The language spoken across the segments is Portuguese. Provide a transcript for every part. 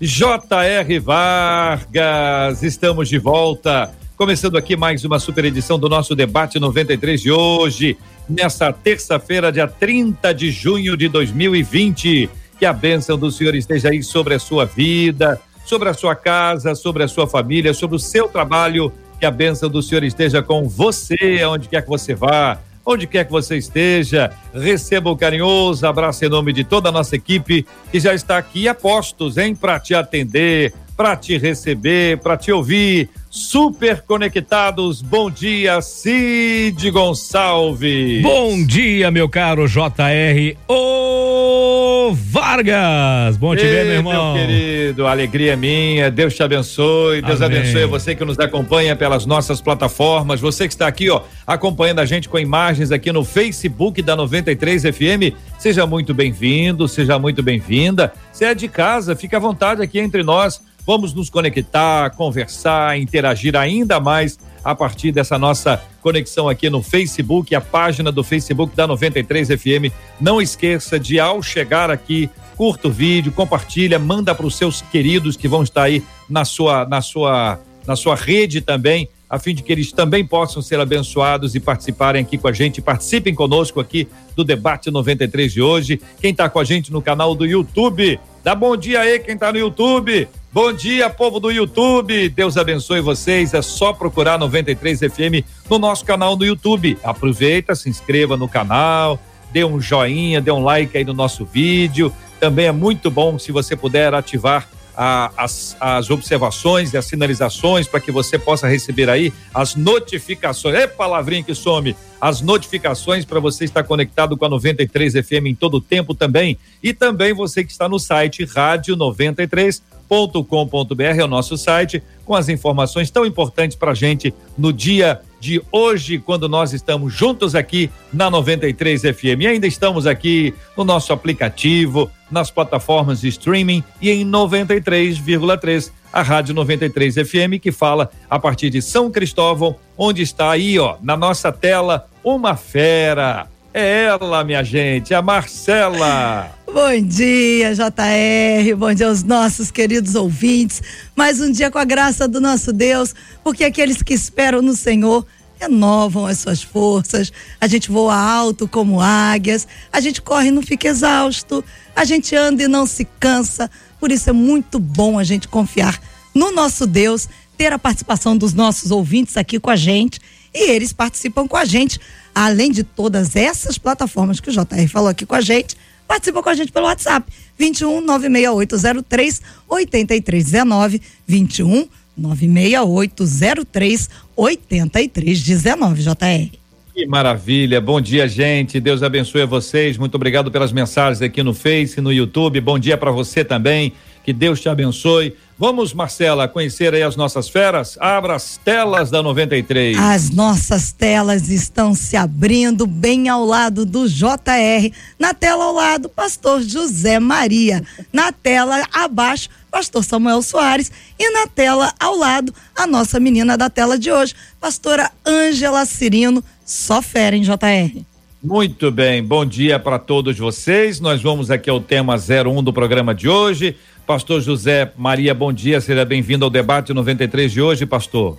J.R. Vargas. Estamos de volta. Começando aqui mais uma super edição do nosso debate 93 de hoje, nessa terça-feira, dia 30 de junho de 2020. Que a bênção do Senhor esteja aí sobre a sua vida, sobre a sua casa, sobre a sua família, sobre o seu trabalho que a bênção do Senhor esteja com você, onde quer que você vá, onde quer que você esteja. Receba um carinhoso abraço em nome de toda a nossa equipe que já está aqui a postos, hein, para te atender, para te receber, para te ouvir. Super conectados. Bom dia, Cid Gonçalves. Bom dia, meu caro JR. Ô Vargas. Bom te ver, meu irmão. Meu querido, alegria minha. Deus te abençoe. Deus Amém. abençoe você que nos acompanha pelas nossas plataformas. Você que está aqui, ó, acompanhando a gente com imagens aqui no Facebook da 93 FM. Seja muito bem-vindo, seja muito bem-vinda. Se é de casa, fica à vontade aqui entre nós. Vamos nos conectar, conversar, interagir ainda mais a partir dessa nossa conexão aqui no Facebook, a página do Facebook da 93 FM. Não esqueça de, ao chegar aqui, curta o vídeo, compartilha, manda para os seus queridos que vão estar aí na sua, na sua, na sua rede também, a fim de que eles também possam ser abençoados e participarem aqui com a gente. Participem conosco aqui do debate 93 de hoje. Quem está com a gente no canal do YouTube, dá bom dia aí quem está no YouTube. Bom dia, povo do YouTube. Deus abençoe vocês. É só procurar 93 FM no nosso canal do YouTube. Aproveita, se inscreva no canal, dê um joinha, dê um like aí no nosso vídeo. Também é muito bom se você puder ativar a, as, as observações e as sinalizações para que você possa receber aí as notificações. É palavrinha que some. As notificações para você estar conectado com a 93 FM em todo o tempo também. E também você que está no site Rádio 93 com.br é o nosso site com as informações tão importantes para a gente no dia de hoje, quando nós estamos juntos aqui na 93 FM. E ainda estamos aqui no nosso aplicativo, nas plataformas de streaming e em 93,3 a Rádio 93 FM que fala a partir de São Cristóvão, onde está aí, ó, na nossa tela, uma fera. É ela, minha gente, a Marcela. Bom dia, JR. Bom dia aos nossos queridos ouvintes. Mais um dia com a graça do nosso Deus, porque aqueles que esperam no Senhor renovam as suas forças. A gente voa alto como águias, a gente corre e não fica exausto, a gente anda e não se cansa. Por isso é muito bom a gente confiar no nosso Deus, ter a participação dos nossos ouvintes aqui com a gente e eles participam com a gente, além de todas essas plataformas que o JR falou aqui com a gente participa com a gente pelo WhatsApp 21 96803 8319 21 96803 8319 JR. Que maravilha, bom dia, gente. Deus abençoe vocês. Muito obrigado pelas mensagens aqui no Face, no YouTube. Bom dia para você também. Que Deus te abençoe. Vamos, Marcela, conhecer aí as nossas feras? Abra as telas da 93. As nossas telas estão se abrindo bem ao lado do JR. Na tela ao lado, pastor José Maria. Na tela abaixo, pastor Samuel Soares. E na tela ao lado, a nossa menina da tela de hoje, pastora Ângela Cirino. Só fera, hein, JR? Muito bem, bom dia para todos vocês. Nós vamos aqui ao tema 01 do programa de hoje. Pastor José Maria, bom dia, seja bem-vindo ao debate 93 de hoje, pastor.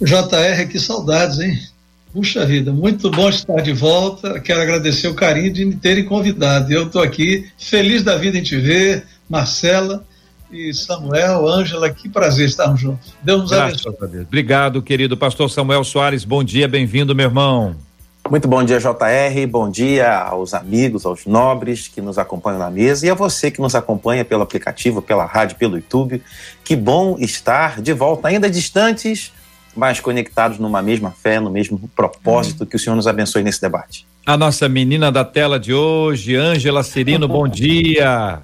JR, que saudades, hein? Puxa vida, muito bom estar de volta. Quero agradecer o carinho de me terem convidado. Eu estou aqui, feliz da vida em te ver, Marcela e Samuel, Ângela, que prazer estarmos juntos. Deus nos abençoe. Obrigado, querido pastor Samuel Soares. Bom dia, bem-vindo, meu irmão. Muito bom dia, JR. Bom dia aos amigos, aos nobres que nos acompanham na mesa e a você que nos acompanha pelo aplicativo, pela rádio, pelo YouTube. Que bom estar de volta, ainda distantes, mas conectados numa mesma fé, no mesmo propósito. Hum. Que o Senhor nos abençoe nesse debate. A nossa menina da tela de hoje, Ângela Cirino, bom dia.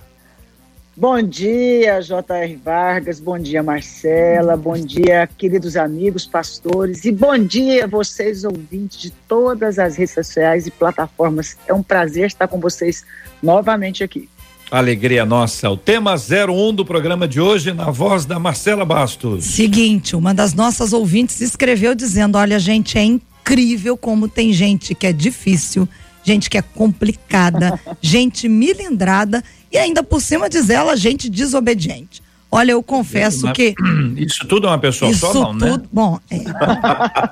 Bom dia, J.R. Vargas, bom dia, Marcela, bom dia, queridos amigos, pastores, e bom dia, vocês ouvintes de todas as redes sociais e plataformas. É um prazer estar com vocês novamente aqui. Alegria nossa. O tema 01 do programa de hoje, na voz da Marcela Bastos. Seguinte, uma das nossas ouvintes escreveu dizendo: Olha, gente, é incrível como tem gente que é difícil, gente que é complicada, gente milindrada e ainda por cima diz ela, gente desobediente. Olha, eu confesso Mas, que. Isso tudo é uma pessoa isso só, não, né? tudo, né? Bom, é,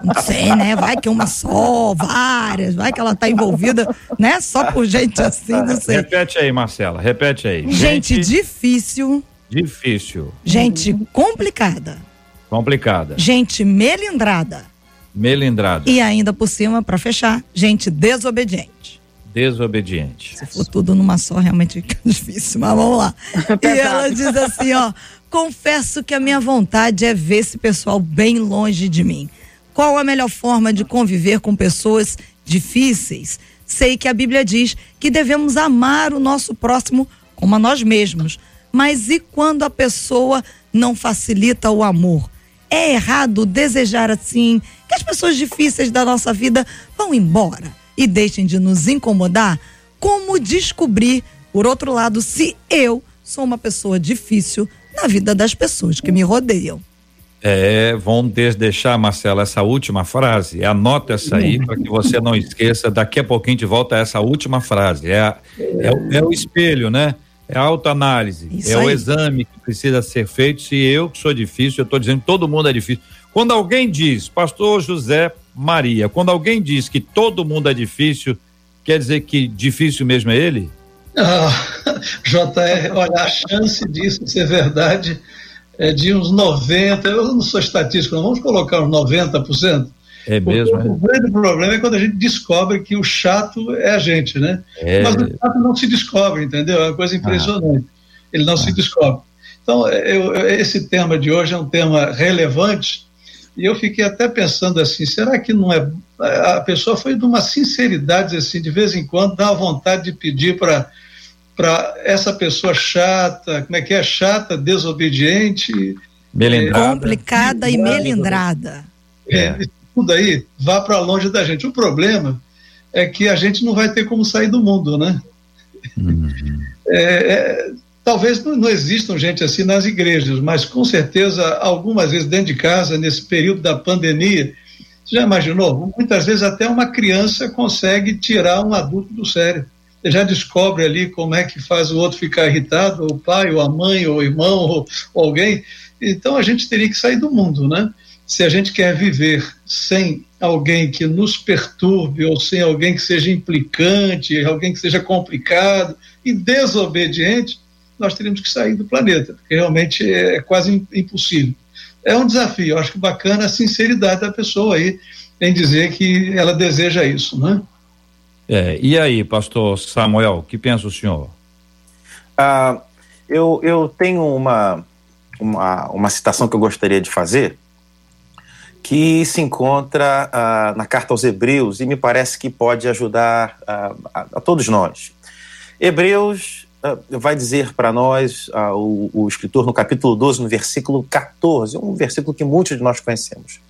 não sei, né? Vai que uma só, várias, vai que ela tá envolvida, né? Só por gente assim, não sei. Repete aí, Marcela, repete aí. Gente, gente difícil. Difícil. Gente complicada. Complicada. Gente melindrada. Melindrada. E ainda por cima, para fechar, gente desobediente desobediente. Se for tudo numa só, realmente fica difícil, mas vamos lá. e ela diz assim, ó, confesso que a minha vontade é ver esse pessoal bem longe de mim. Qual a melhor forma de conviver com pessoas difíceis? Sei que a Bíblia diz que devemos amar o nosso próximo como a nós mesmos. Mas e quando a pessoa não facilita o amor? É errado desejar assim que as pessoas difíceis da nossa vida vão embora e deixem de nos incomodar, como descobrir, por outro lado, se eu sou uma pessoa difícil na vida das pessoas que me rodeiam. É, vamos deixar, Marcela, essa última frase. Anota essa aí para que você não esqueça. Daqui a pouquinho de volta a essa última frase. É, é, é o espelho, né? É a autoanálise. Isso é aí. o exame que precisa ser feito. Se eu que sou difícil, eu estou dizendo que todo mundo é difícil. Quando alguém diz, Pastor José Maria. Quando alguém diz que todo mundo é difícil, quer dizer que difícil mesmo é ele? Ah, JR, olha, a chance disso ser verdade é de uns 90%, eu não sou estatístico, não, vamos colocar uns 90%. É mesmo. O, é? o grande problema é quando a gente descobre que o chato é a gente, né? É... Mas o chato não se descobre, entendeu? É uma coisa impressionante. Ah. Ele não ah. se descobre. Então, eu, esse tema de hoje é um tema relevante e eu fiquei até pensando assim, será que não é a pessoa foi de uma sinceridade assim, de vez em quando dá vontade de pedir para para essa pessoa chata, como é que é chata, desobediente, melindrada. complicada e melindrada. É, é. tudo aí vá para longe da gente. O problema é que a gente não vai ter como sair do mundo, né? Uhum. É, é, Talvez não, existam gente assim nas igrejas, mas com certeza algumas vezes dentro de casa, nesse período da pandemia, você já imaginou? Muitas vezes até uma criança consegue tirar um adulto do sério. Você já descobre ali como é que faz o outro ficar irritado, o pai, ou a mãe, ou o irmão, ou, ou alguém. Então a gente teria que sair do mundo, né? Se a gente quer viver sem alguém que nos perturbe, ou sem alguém que seja implicante, alguém que seja complicado e desobediente, nós teríamos que sair do planeta, porque realmente é quase impossível. É um desafio, eu acho que bacana a sinceridade da pessoa aí em dizer que ela deseja isso, né? É, e aí, pastor Samuel, o que pensa o senhor? Ah, eu, eu tenho uma, uma, uma citação que eu gostaria de fazer, que se encontra ah, na carta aos Hebreus e me parece que pode ajudar ah, a, a, todos nós. Hebreus vai dizer para nós, uh, o, o, escritor, no capítulo 12, no versículo 14, um versículo que muitos de nós conhecemos.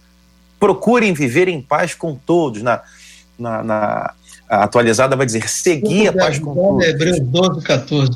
Procurem viver em paz com todos. Na, na, na atualizada vai dizer, seguir a paz com todos. Hebreus 12, 14.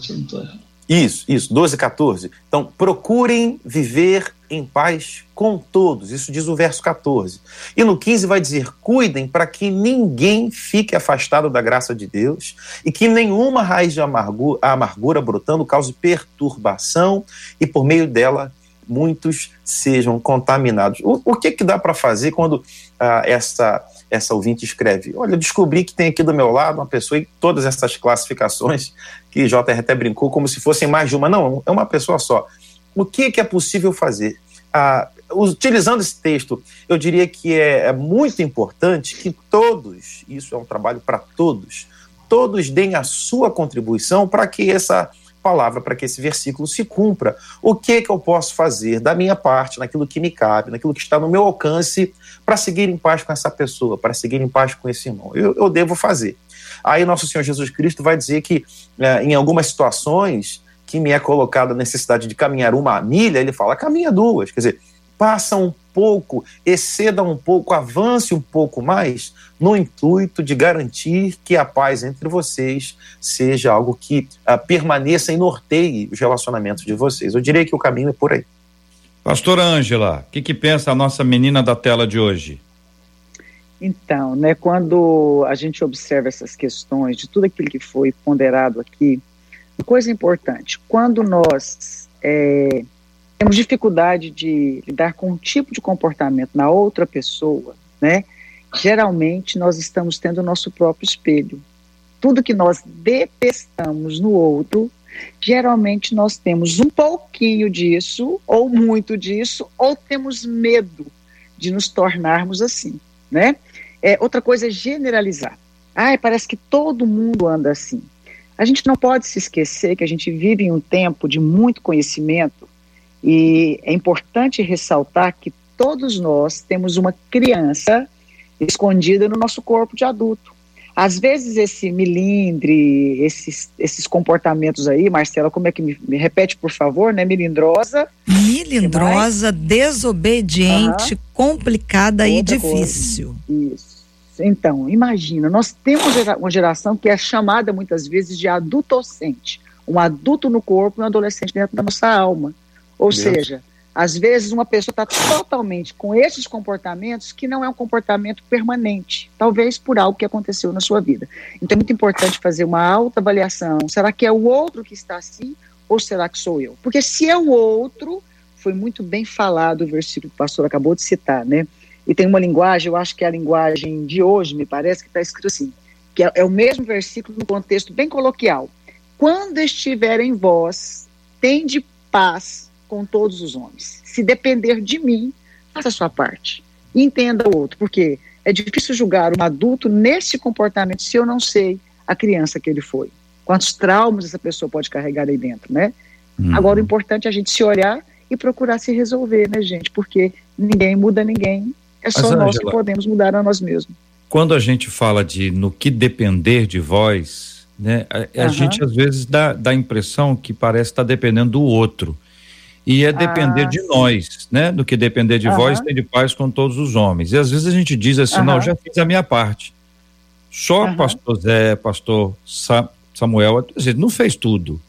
Isso, isso, 12, 14. Então, procurem viver em paz com todos. Isso diz o verso 14. E no 15 vai dizer: cuidem para que ninguém fique afastado da graça de Deus e que nenhuma raiz de amargura, amargura brotando cause perturbação e por meio dela muitos sejam contaminados. O, o que, que dá para fazer quando ah, essa essa ouvinte escreve: Olha, descobri que tem aqui do meu lado uma pessoa e todas essas classificações que JR até brincou como se fossem mais de uma. Não, é uma pessoa só. O que, que é possível fazer? Ah, utilizando esse texto, eu diria que é, é muito importante que todos, isso é um trabalho para todos, todos deem a sua contribuição para que essa palavra para que esse versículo se cumpra. O que que eu posso fazer da minha parte, naquilo que me cabe, naquilo que está no meu alcance, para seguir em paz com essa pessoa, para seguir em paz com esse irmão? Eu, eu devo fazer. Aí nosso Senhor Jesus Cristo vai dizer que é, em algumas situações que me é colocada a necessidade de caminhar uma milha, ele fala, caminha duas. Quer dizer, passa um pouco, exceda um pouco, avance um pouco mais, no intuito de garantir que a paz entre vocês seja algo que uh, permaneça e norteie os relacionamentos de vocês. Eu diria que o caminho é por aí. Pastora Ângela, o que, que pensa a nossa menina da tela de hoje? Então, né, quando a gente observa essas questões, de tudo aquilo que foi ponderado aqui, coisa importante, quando nós é, temos dificuldade de lidar com um tipo de comportamento na outra pessoa, né? Geralmente nós estamos tendo o nosso próprio espelho. Tudo que nós detestamos no outro, geralmente nós temos um pouquinho disso, ou muito disso, ou temos medo de nos tornarmos assim, né? É, outra coisa é generalizar. Ai, parece que todo mundo anda assim. A gente não pode se esquecer que a gente vive em um tempo de muito conhecimento e é importante ressaltar que todos nós temos uma criança escondida no nosso corpo de adulto. Às vezes esse milindre, esses, esses comportamentos aí, Marcela, como é que me, me repete, por favor, né? Milindrosa. Milindrosa, desobediente, uhum. complicada Outra e difícil. Coisa. Isso. Então, imagina, nós temos uma geração que é chamada muitas vezes de adultocente. Um adulto no corpo e um adolescente dentro da nossa alma. Ou Deus. seja, às vezes uma pessoa está totalmente com esses comportamentos que não é um comportamento permanente, talvez por algo que aconteceu na sua vida. Então é muito importante fazer uma autoavaliação. Será que é o outro que está assim ou será que sou eu? Porque se é o outro, foi muito bem falado o versículo que o pastor acabou de citar, né? E tem uma linguagem, eu acho que é a linguagem de hoje, me parece, que está escrito assim, que é, é o mesmo versículo no contexto bem coloquial. Quando estiver em vós, tende paz com todos os homens. Se depender de mim, faça a sua parte. Entenda o outro, porque é difícil julgar um adulto nesse comportamento se eu não sei a criança que ele foi. Quantos traumas essa pessoa pode carregar aí dentro, né? Uhum. Agora, o importante é a gente se olhar e procurar se resolver, né, gente? Porque ninguém muda ninguém, é só Mas, nós Angela, que podemos mudar a nós mesmos. Quando a gente fala de no que depender de vós, né, a, a uhum. gente às vezes dá, dá a impressão que parece estar tá dependendo do outro. E é depender ah, de sim. nós, né? Do que depender de uhum. vós, tem de paz com todos os homens. E às vezes a gente diz assim, uhum. não, já fiz a minha parte. Só uhum. pastor Zé, pastor Sa Samuel, vezes não fez tudo.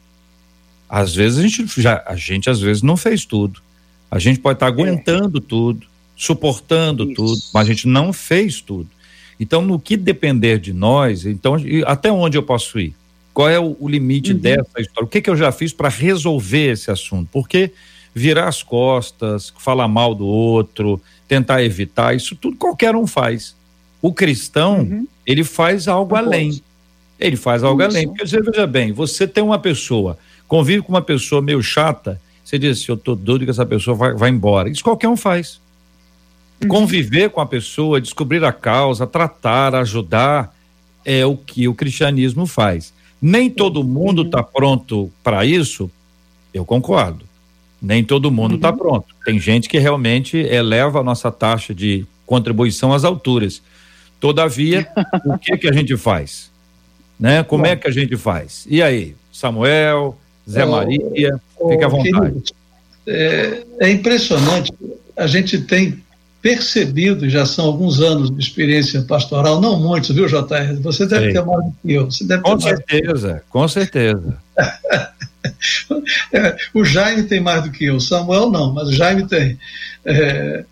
Às vezes a gente já, a gente às vezes não fez tudo. A gente pode estar tá aguentando é. tudo, suportando Isso. tudo, mas a gente não fez tudo. Então, no que depender de nós, então até onde eu posso ir? Qual é o, o limite uhum. dessa história? O que, que eu já fiz para resolver esse assunto? Porque virar as costas, falar mal do outro, tentar evitar, isso tudo qualquer um faz. O cristão, uhum. ele faz algo além. Ele faz algo isso. além. Porque você veja bem, você tem uma pessoa, convive com uma pessoa meio chata, você diz assim, eu tô doido que essa pessoa vai, vai embora. Isso qualquer um faz. Uhum. Conviver com a pessoa, descobrir a causa, tratar, ajudar, é o que o cristianismo faz. Nem todo mundo está uhum. pronto para isso, eu concordo. Nem todo mundo está uhum. pronto. Tem gente que realmente eleva a nossa taxa de contribuição às alturas. Todavia, o que que a gente faz? Né? Como Bom. é que a gente faz? E aí, Samuel, Zé oh, Maria, oh, fique à vontade. é, é impressionante. A gente tem percebido, já são alguns anos de experiência pastoral, não muitos, viu, JR? Você deve Sei. ter mais do que eu. Você deve com certeza, mais... com certeza. é, o Jaime tem mais do que eu, Samuel não, mas o Jaime tem. É,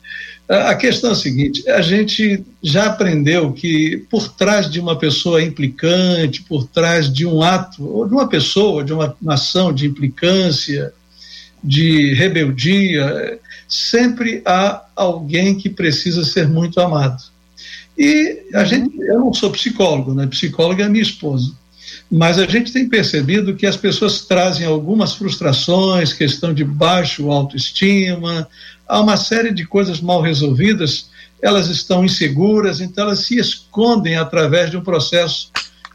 a questão é a seguinte: a gente já aprendeu que por trás de uma pessoa implicante, por trás de um ato, ou de uma pessoa, de uma, uma ação de implicância, de rebeldia, sempre há alguém que precisa ser muito amado. E a uhum. gente, eu não sou psicólogo, né? Psicóloga é a minha esposa. Mas a gente tem percebido que as pessoas trazem algumas frustrações, questão de baixo autoestima, há uma série de coisas mal resolvidas, elas estão inseguras, então elas se escondem através de um processo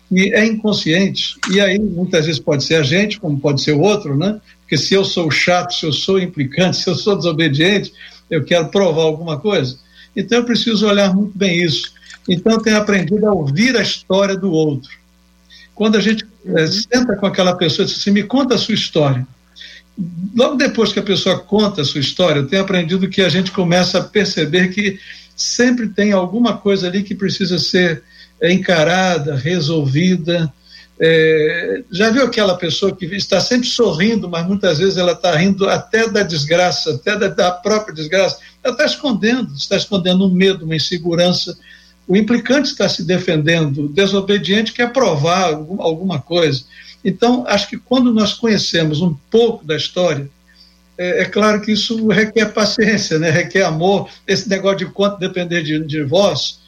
que é inconsciente. E aí, muitas vezes, pode ser a gente, como pode ser o outro, né? Porque se eu sou chato, se eu sou implicante, se eu sou desobediente, eu quero provar alguma coisa. Então eu preciso olhar muito bem isso. Então eu tenho aprendido a ouvir a história do outro. Quando a gente é, senta com aquela pessoa e diz assim: me conta a sua história. Logo depois que a pessoa conta a sua história, eu tenho aprendido que a gente começa a perceber que sempre tem alguma coisa ali que precisa ser encarada, resolvida. É, já viu aquela pessoa que está sempre sorrindo, mas muitas vezes ela está rindo até da desgraça, até da, da própria desgraça. Ela está escondendo, está escondendo um medo, uma insegurança. O implicante está se defendendo, o desobediente quer provar alguma coisa. Então, acho que quando nós conhecemos um pouco da história, é, é, claro que isso requer paciência, né? requer amor. Esse negócio de quanto depender de, de vós,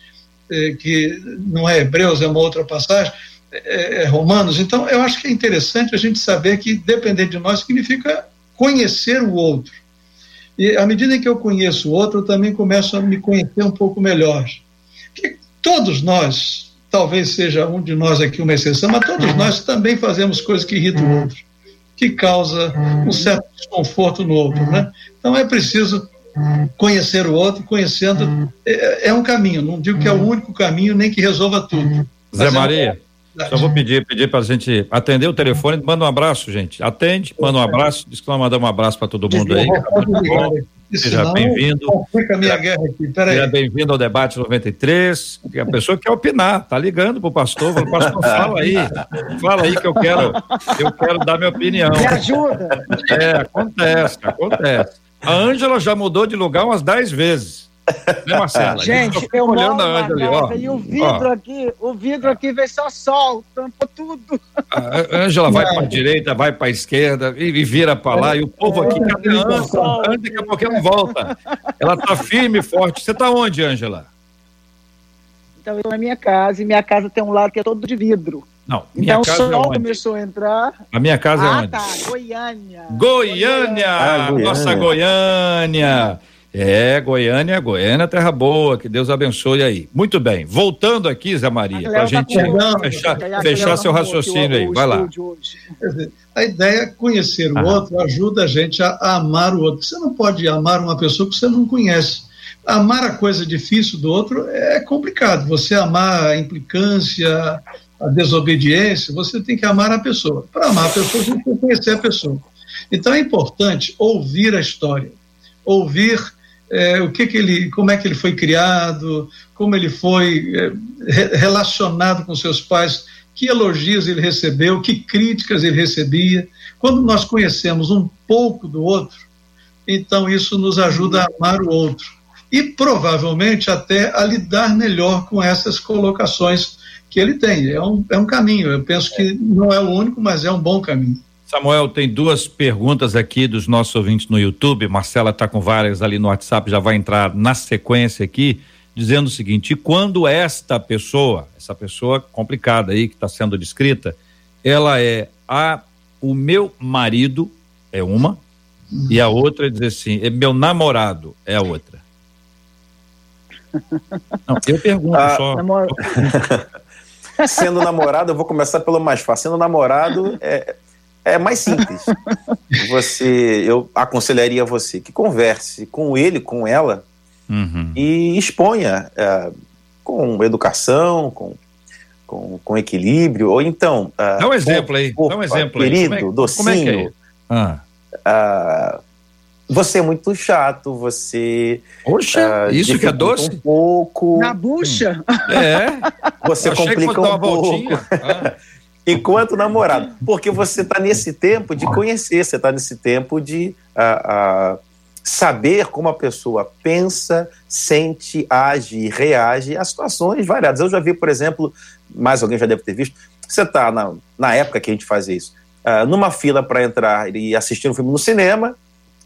é, que não é Hebreus, é uma outra passagem, é, é, Romanos. Então, eu acho que é interessante a gente saber que depender de nós significa conhecer o outro. E à medida em que eu conheço o outro, eu também começo a me conhecer um pouco melhor que todos nós, talvez seja um de nós aqui uma exceção, mas todos nós também fazemos coisas que irritam o outro, que causa um certo desconforto no outro, né? Então é preciso conhecer o outro, conhecendo é, é um caminho. Não digo que é o único caminho nem que resolva tudo. Zé Maria. É um... Só vou pedir, pedir para a gente atender o telefone, manda um abraço, gente. Atende, manda um abraço, diz que nós mandamos um abraço para todo mundo aí. Seja bem-vindo. Seja bem-vindo ao debate 93. A pessoa quer opinar, tá ligando pro pastor, fala, pastor, fala aí, fala aí que eu quero, eu quero dar minha opinião. Me ajuda. É, acontece, acontece. A Ângela já mudou de lugar umas 10 vezes. Né, Marcela? Gente, eu olhando a Ângela ali, ó. E o vidro ó. aqui, o vidro aqui vem só sol, tampou tudo. A Ângela vai para a direita, vai para a esquerda e, e vira para lá. E o povo aqui, cadê a Ângela? Daqui a pouco ela volta. Ela tá firme e forte. Você tá onde, Ângela? Então, eu estou na minha casa e minha casa tem um lado que é todo de vidro. Não, minha então, casa o sol é começou a entrar. A minha casa ah, é onde? tá, Goiânia. Goiânia! Ah, Goiânia. Nossa Goiânia! É, Goiânia, Goiânia, terra boa, que Deus abençoe aí. Muito bem, voltando aqui, Zé Maria, para a gente tá fechar, fechar seu raciocínio aí, vai lá. A ideia é conhecer o outro ajuda a gente a, a, amar o outro. Você não pode amar uma pessoa que você não conhece. Amar a coisa difícil do outro é complicado. Você amar a implicância, a desobediência, você tem que amar a pessoa. Para amar a pessoa, você tem que conhecer a pessoa. Então é importante ouvir a história, ouvir é, o que, que ele, como é que ele foi criado, como ele foi é, relacionado com seus pais, que elogios ele recebeu, que críticas ele recebia. Quando nós conhecemos um pouco do outro, então isso nos ajuda a amar o outro e provavelmente até a lidar melhor com essas colocações que ele tem. É um, é um caminho. Eu penso que não é o único, mas é um bom caminho. Samuel, tem duas perguntas aqui dos nossos ouvintes no YouTube. Marcela está com várias ali no WhatsApp, já vai entrar na sequência aqui, dizendo o seguinte: e quando esta pessoa, essa pessoa complicada aí que está sendo descrita, ela é a o meu marido é uma e a outra diz assim, é meu namorado é a outra. Não, eu pergunto ah, só. Namor... Sendo namorado, eu vou começar pelo mais fácil. Sendo namorado, é, é mais simples. Você, eu aconselharia você que converse com ele, com ela, uhum. e exponha é, com educação, com, com, com, equilíbrio, ou então. É, Dá um exemplo aí. Dá um exemplo querido, aí. Querido, é, docinho. É ah. Uh, você é muito chato, você. Poxa, uh, isso que é doce? Um pouco. Na bucha? É. Você complica um pouco. Ah. Enquanto namorado. Porque você está nesse tempo de conhecer, você está nesse tempo de uh, uh, saber como a pessoa pensa, sente, age, reage a situações variadas. Eu já vi, por exemplo, mais alguém já deve ter visto, você está na, na época que a gente fazia isso, uh, numa fila para entrar e assistir um filme no cinema,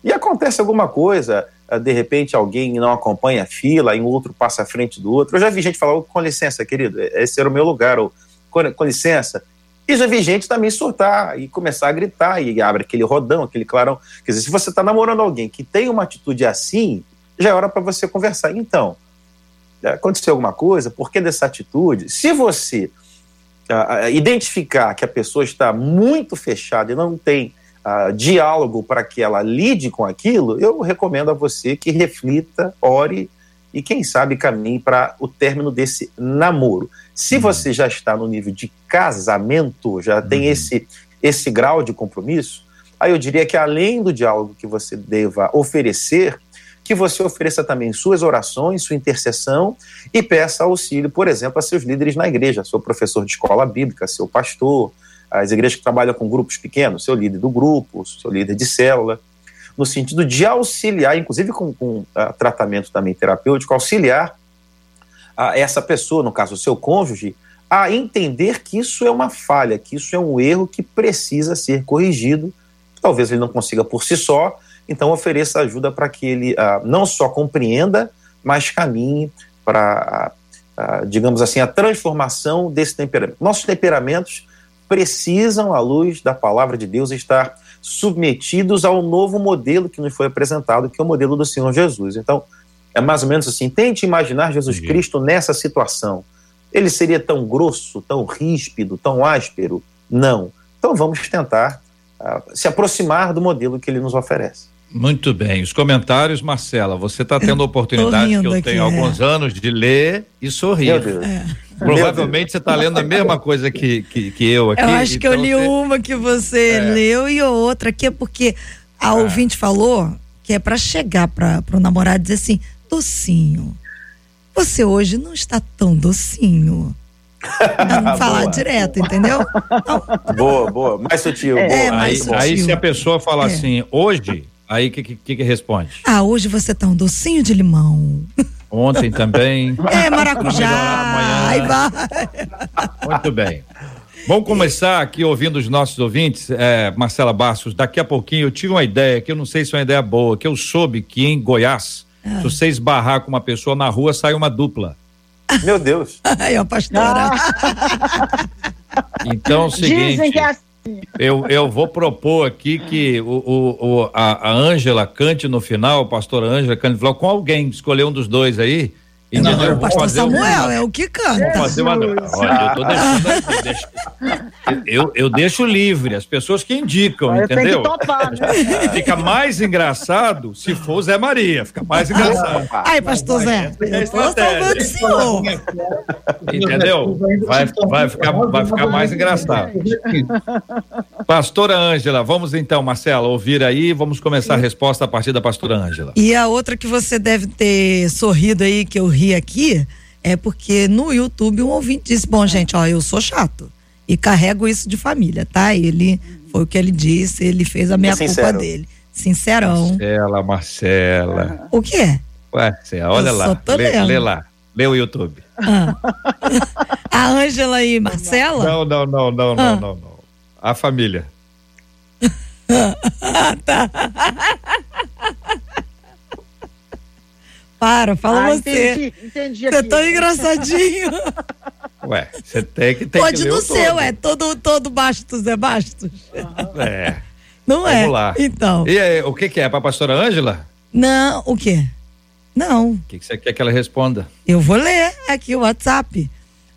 e acontece alguma coisa, de repente alguém não acompanha a fila, e um outro passa à frente do outro. Eu já vi gente falar, com licença, querido, esse era o meu lugar, ou com licença, e já vi gente também surtar e começar a gritar e abre aquele rodão, aquele clarão. Quer dizer, se você está namorando alguém que tem uma atitude assim, já é hora para você conversar. Então, aconteceu alguma coisa? Por que dessa atitude? Se você uh, identificar que a pessoa está muito fechada e não tem uh, diálogo para que ela lide com aquilo, eu recomendo a você que reflita, ore e quem sabe caminhe para o término desse namoro. Se uhum. você já está no nível de casamento, já uhum. tem esse, esse grau de compromisso, aí eu diria que além do diálogo que você deva oferecer, que você ofereça também suas orações, sua intercessão e peça auxílio, por exemplo, a seus líderes na igreja, seu professor de escola bíblica, seu pastor, as igrejas que trabalham com grupos pequenos, seu líder do grupo, seu líder de célula, no sentido de auxiliar, inclusive com, com uh, tratamento também terapêutico, auxiliar essa pessoa, no caso o seu cônjuge, a entender que isso é uma falha, que isso é um erro que precisa ser corrigido. Talvez ele não consiga por si só, então, ofereça ajuda para que ele uh, não só compreenda, mas caminhe para, uh, digamos assim, a transformação desse temperamento. Nossos temperamentos precisam, à luz da palavra de Deus, estar submetidos ao novo modelo que nos foi apresentado, que é o modelo do Senhor Jesus. Então, é mais ou menos assim: tente imaginar Jesus Sim. Cristo nessa situação. Ele seria tão grosso, tão ríspido, tão áspero? Não. Então, vamos tentar se aproximar do modelo que ele nos oferece. Muito bem. Os comentários, Marcela, você está tendo a oportunidade que eu tenho é. alguns anos de ler e sorrir. É. Provavelmente você está lendo a mesma coisa que, que, que eu aqui. Eu acho que eu então li você... uma que você é. leu e outra que é porque a ah. ouvinte falou que é para chegar para o namorado e dizer assim, docinho, você hoje não está tão docinho. Pra não falar boa. direto, entendeu? Então, boa, boa. Mais sutil. É, boa. Mais aí, sutil. aí se a pessoa falar é. assim, hoje Aí o que, que, que responde? Ah, hoje você tá um docinho de limão. Ontem também. É, maracujá. Aí vai. Muito bem. Vamos começar aqui ouvindo os nossos ouvintes. É, Marcela Bastos, daqui a pouquinho eu tive uma ideia, que eu não sei se é uma ideia boa, que eu soube que em Goiás, ah. se você esbarrar com uma pessoa na rua, sai uma dupla. Meu Deus. Aí, ó, pastora. Então, é o seguinte. Dizem que é eu, eu vou propor aqui que o, o, o a Ângela cante no final, o pastor Ângela cante no final com alguém, escolher um dos dois aí. Não, não, o pastor Samuel um, é o que canta. Vou fazer uma, olha, eu tô deixando aqui, deixo, eu, eu deixo livre, as pessoas que indicam, entendeu? Topar, né? Fica mais engraçado se for Zé Maria, fica mais engraçado. Ai, pastor Zé, é eu tô salvando o senhor. Entendeu? Vai, vai, ficar, vai ficar mais engraçado. Pastora Ângela, vamos então, Marcela, ouvir aí, vamos começar a resposta a partir da pastora Ângela. E a outra que você deve ter sorrido aí, que eu ri aqui é porque no YouTube um ouvinte disse: Bom, gente, ó, eu sou chato e carrego isso de família, tá? Ele foi o que ele disse, ele fez a minha é culpa dele. Sincerão. Marcela, Marcela. O quê? Marcela, olha eu lá. Lê, lê, lá. Lê o YouTube. Ah. a Ângela e Marcela? Não, não, não, não, ah. não, não, não. A família. tá. Para, fala ah, você. Entendi, entendi. Você é tão engraçadinho. Ué, você tem que ter Pode que no seu, é todo, todo Bastos é Bastos. Uhum. É. Não Vamos é? Vamos lá. Então. E aí, o que, que é? Para a pastora Ângela? Não, o quê? Não. O que, que você quer que ela responda? Eu vou ler aqui o WhatsApp.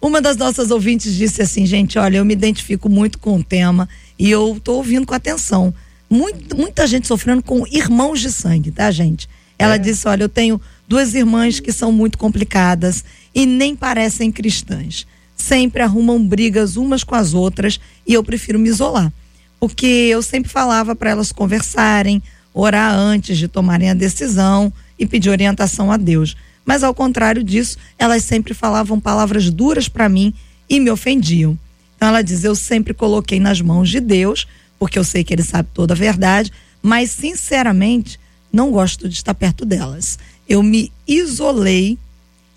Uma das nossas ouvintes disse assim, gente, olha, eu me identifico muito com o tema e eu tô ouvindo com atenção. Muito, muita gente sofrendo com irmãos de sangue, tá, gente? Ela é. disse, olha, eu tenho duas irmãs que são muito complicadas e nem parecem cristãs. Sempre arrumam brigas umas com as outras e eu prefiro me isolar. Porque eu sempre falava para elas conversarem, orar antes de tomarem a decisão e pedir orientação a Deus. Mas ao contrário disso, elas sempre falavam palavras duras para mim e me ofendiam. Então ela diz: Eu sempre coloquei nas mãos de Deus, porque eu sei que Ele sabe toda a verdade, mas sinceramente não gosto de estar perto delas eu me isolei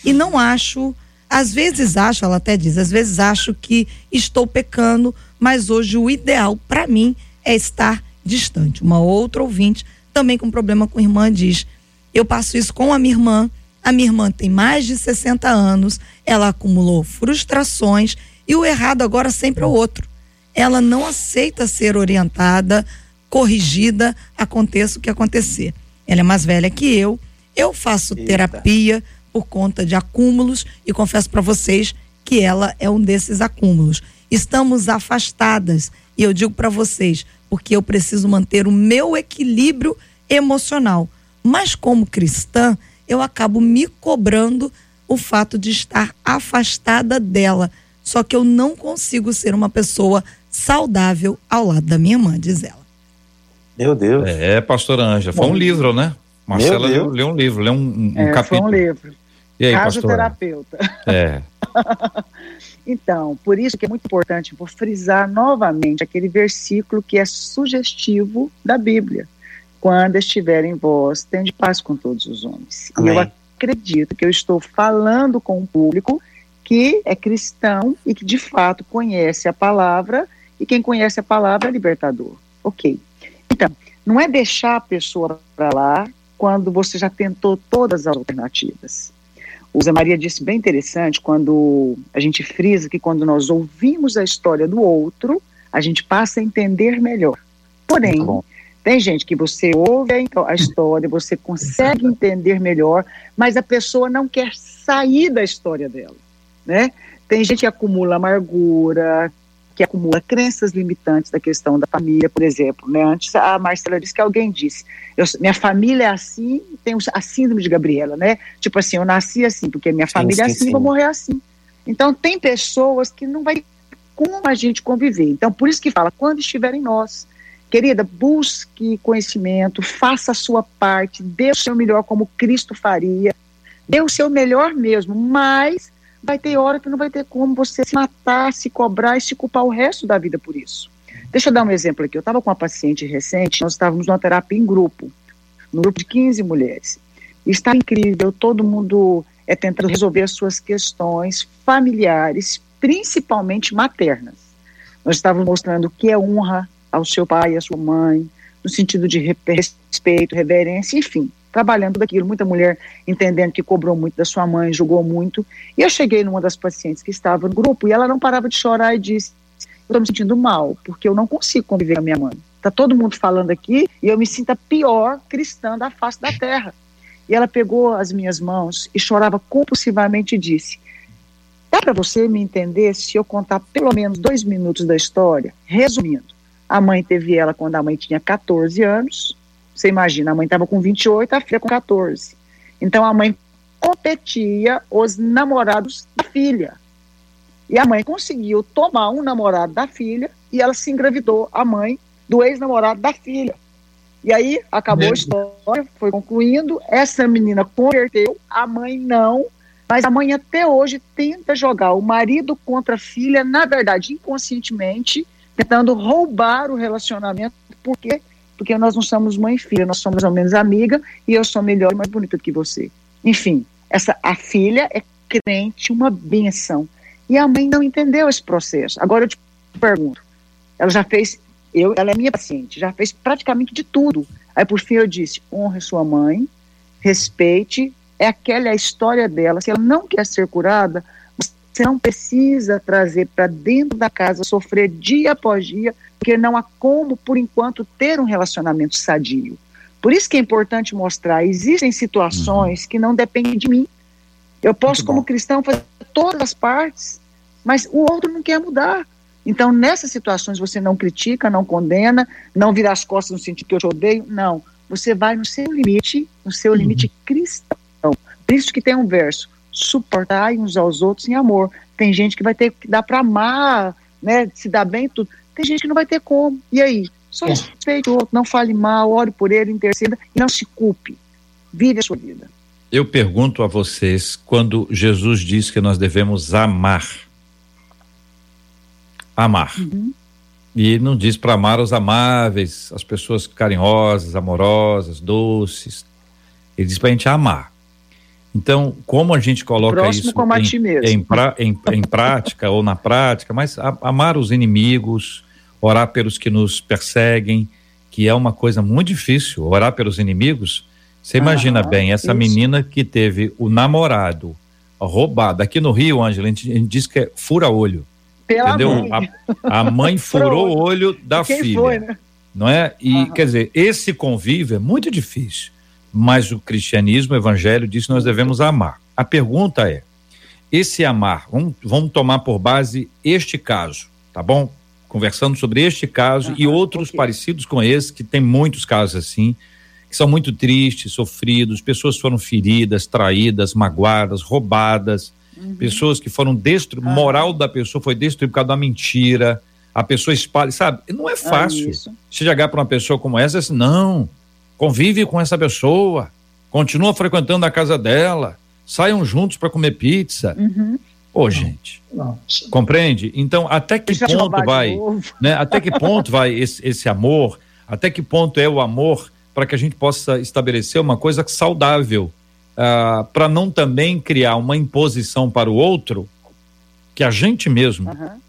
e não acho, às vezes acho, ela até diz, às vezes acho que estou pecando, mas hoje o ideal para mim é estar distante. Uma outra ouvinte, também com problema com irmã, diz: Eu passo isso com a minha irmã. A minha irmã tem mais de 60 anos, ela acumulou frustrações e o errado agora sempre é o outro. Ela não aceita ser orientada, corrigida, aconteça o que acontecer. Ela é mais velha que eu, eu faço Eita. terapia por conta de acúmulos e confesso para vocês que ela é um desses acúmulos. Estamos afastadas e eu digo para vocês, porque eu preciso manter o meu equilíbrio emocional. Mas como cristã, eu acabo me cobrando o fato de estar afastada dela. Só que eu não consigo ser uma pessoa saudável ao lado da minha mãe, diz ela. Meu Deus. É, pastora Anja, foi Bom, um livro, né? Marcela leu, leu, um livro, leu um, um é, capítulo. Foi um livro. E aí, Caso terapeuta. É. então, por isso que é muito importante, vou frisar novamente aquele versículo que é sugestivo da Bíblia. Quando estiver em vós, tende paz com todos os homens. Amém. E eu acredito que eu estou falando com um público que é cristão e que de fato conhece a palavra, e quem conhece a palavra é libertador. Ok. Então, não é deixar a pessoa para lá quando você já tentou todas as alternativas. O Zé Maria disse bem interessante quando a gente frisa que quando nós ouvimos a história do outro, a gente passa a entender melhor. Porém, tem gente que você ouve a história, você consegue entender melhor, mas a pessoa não quer sair da história dela, né? Tem gente que acumula amargura, que acumula crenças limitantes da questão da família, por exemplo. Né? Antes a Marcela disse que alguém disse, eu, minha família é assim, tem a síndrome de Gabriela, né? Tipo assim, eu nasci assim, porque minha família sim, é assim, sim. vou morrer assim. Então tem pessoas que não vai como a gente conviver. Então por isso que fala, quando estiver em nós, querida, busque conhecimento, faça a sua parte, dê o seu melhor como Cristo faria, dê o seu melhor mesmo, mas vai ter hora que não vai ter como você se matar, se cobrar e se culpar o resto da vida por isso. Deixa eu dar um exemplo aqui. Eu estava com uma paciente recente, nós estávamos numa terapia em grupo, num grupo de 15 mulheres. Está incrível, todo mundo é tentando resolver as suas questões familiares, principalmente maternas. Nós estávamos mostrando o que é honra ao seu pai e à sua mãe, no sentido de respeito, reverência, enfim trabalhando daquilo, muita mulher entendendo que cobrou muito da sua mãe, julgou muito. E eu cheguei numa das pacientes que estava no grupo e ela não parava de chorar e disse: Eu estou me sentindo mal, porque eu não consigo conviver com a minha mãe. Está todo mundo falando aqui e eu me sinto a pior cristã da face da terra. E ela pegou as minhas mãos e chorava compulsivamente e disse: Dá para você me entender se eu contar pelo menos dois minutos da história? Resumindo, a mãe teve ela quando a mãe tinha 14 anos, você imagina, a mãe estava com 28, a filha com 14. Então a mãe competia os namorados da filha. E a mãe conseguiu tomar um namorado da filha e ela se engravidou, a mãe do ex-namorado da filha. E aí acabou a história, foi concluindo. Essa menina converteu, a mãe não, mas a mãe até hoje tenta jogar o marido contra a filha, na verdade, inconscientemente, tentando roubar o relacionamento, porque porque nós não somos mãe e filha, nós somos ou menos amiga e eu sou melhor e mais bonita que você. Enfim, essa a filha é crente, uma benção. E a mãe não entendeu esse processo. Agora eu te pergunto, ela já fez, eu, ela é minha paciente, já fez praticamente de tudo. Aí por fim eu disse, honre sua mãe, respeite, é aquela a história dela. Se ela não quer ser curada, você não precisa trazer para dentro da casa, sofrer dia após dia porque não há como, por enquanto, ter um relacionamento sadio. Por isso que é importante mostrar, existem situações uhum. que não dependem de mim. Eu posso, como cristão, fazer todas as partes, mas o outro não quer mudar. Então, nessas situações, você não critica, não condena, não vira as costas no sentido que eu te odeio, não. Você vai no seu limite, no seu limite uhum. cristão. Por isso que tem um verso, suportar uns aos outros em amor. Tem gente que vai ter que dar para amar, né, se dar bem tudo. Tem gente que não vai ter como. E aí? Só é. respeite o outro, não fale mal, ore por ele, interceda e não se culpe. Vive a sua vida. Eu pergunto a vocês, quando Jesus diz que nós devemos amar, amar. Uhum. E não diz para amar os amáveis, as pessoas carinhosas, amorosas, doces. Ele diz para a gente amar. Então, como a gente coloca isso em, em, pra, em, prática ou na prática, mas a, amar os inimigos, orar pelos que nos perseguem, que é uma coisa muito difícil, orar pelos inimigos. Você imagina ah, bem, essa isso. menina que teve o namorado roubado. Aqui no Rio, Ângela, a gente, a gente diz que é fura-olho. Entendeu? Mãe. A, a, mãe furou o olho da filha. Foi, né? Não é? E, quer dizer, esse convívio é muito difícil mas o cristianismo, o evangelho diz que nós devemos amar. A pergunta é: esse amar, vamos, vamos tomar por base este caso, tá bom? Conversando sobre este caso uhum, e outros okay. parecidos com esse, que tem muitos casos assim, que são muito tristes, sofridos, pessoas foram feridas, traídas, magoadas, roubadas, uhum. pessoas que foram destruídas, ah. moral da pessoa foi destruída por causa da mentira, a pessoa espalha, sabe? Não é fácil ah, chegar para uma pessoa como essa assim, não, convive com essa pessoa, continua frequentando a casa dela, saiam juntos para comer pizza. Uhum. Ô, gente, Nossa. compreende? Então, até que Deixa ponto vai, né? Até que ponto vai esse, esse amor? Até que ponto é o amor para que a gente possa estabelecer uma coisa saudável, uh, para não também criar uma imposição para o outro que a gente mesmo uhum.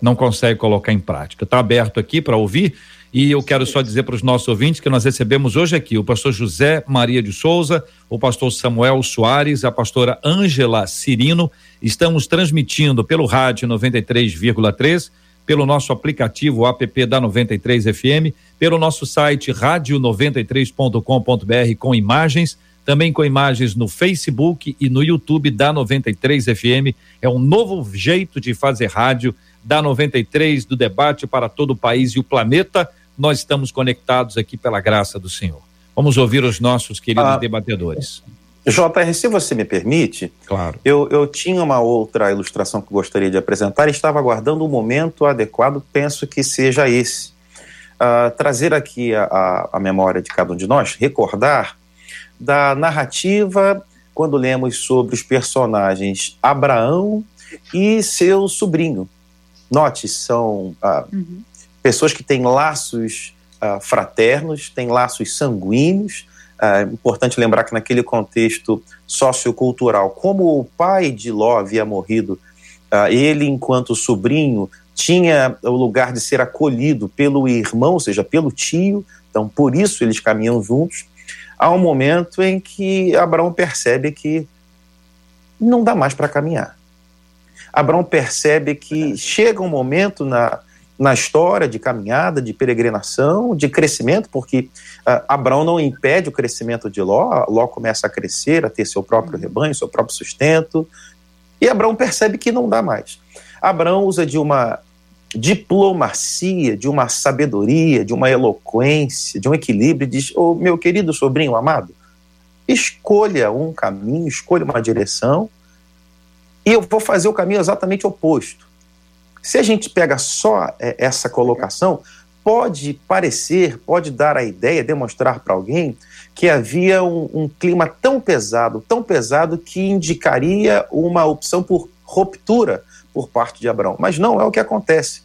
não consegue colocar em prática. Está aberto aqui para ouvir. E eu quero só dizer para os nossos ouvintes que nós recebemos hoje aqui o pastor José Maria de Souza, o pastor Samuel Soares, a pastora Ângela Cirino. Estamos transmitindo pelo rádio 93,3, pelo nosso aplicativo app da 93 FM, pelo nosso site radio93.com.br com imagens, também com imagens no Facebook e no YouTube da 93 FM. É um novo jeito de fazer rádio da 93 do debate para todo o país e o planeta nós estamos conectados aqui pela graça do Senhor. Vamos ouvir os nossos queridos ah, debatedores. JR, se você me permite, claro. eu, eu tinha uma outra ilustração que gostaria de apresentar e estava aguardando o um momento adequado, penso que seja esse. Uh, trazer aqui a, a, a memória de cada um de nós, recordar da narrativa quando lemos sobre os personagens Abraão e seu sobrinho. Note, são uh, uhum pessoas que têm laços uh, fraternos, têm laços sanguíneos. É uh, importante lembrar que naquele contexto sociocultural, como o pai de Ló havia morrido, uh, ele, enquanto sobrinho, tinha o lugar de ser acolhido pelo irmão, ou seja, pelo tio, então por isso eles caminham juntos. Há um momento em que Abraão percebe que não dá mais para caminhar. Abraão percebe que chega um momento na, na história de caminhada, de peregrinação, de crescimento, porque uh, Abraão não impede o crescimento de Ló, Ló começa a crescer, a ter seu próprio rebanho, seu próprio sustento, e Abraão percebe que não dá mais. Abraão usa de uma diplomacia, de uma sabedoria, de uma eloquência, de um equilíbrio, e diz: oh, meu querido sobrinho amado, escolha um caminho, escolha uma direção, e eu vou fazer o caminho exatamente oposto. Se a gente pega só é, essa colocação, pode parecer, pode dar a ideia, demonstrar para alguém que havia um, um, clima tão pesado, tão pesado que indicaria uma opção por ruptura por parte de Abraão. Mas não é o que acontece.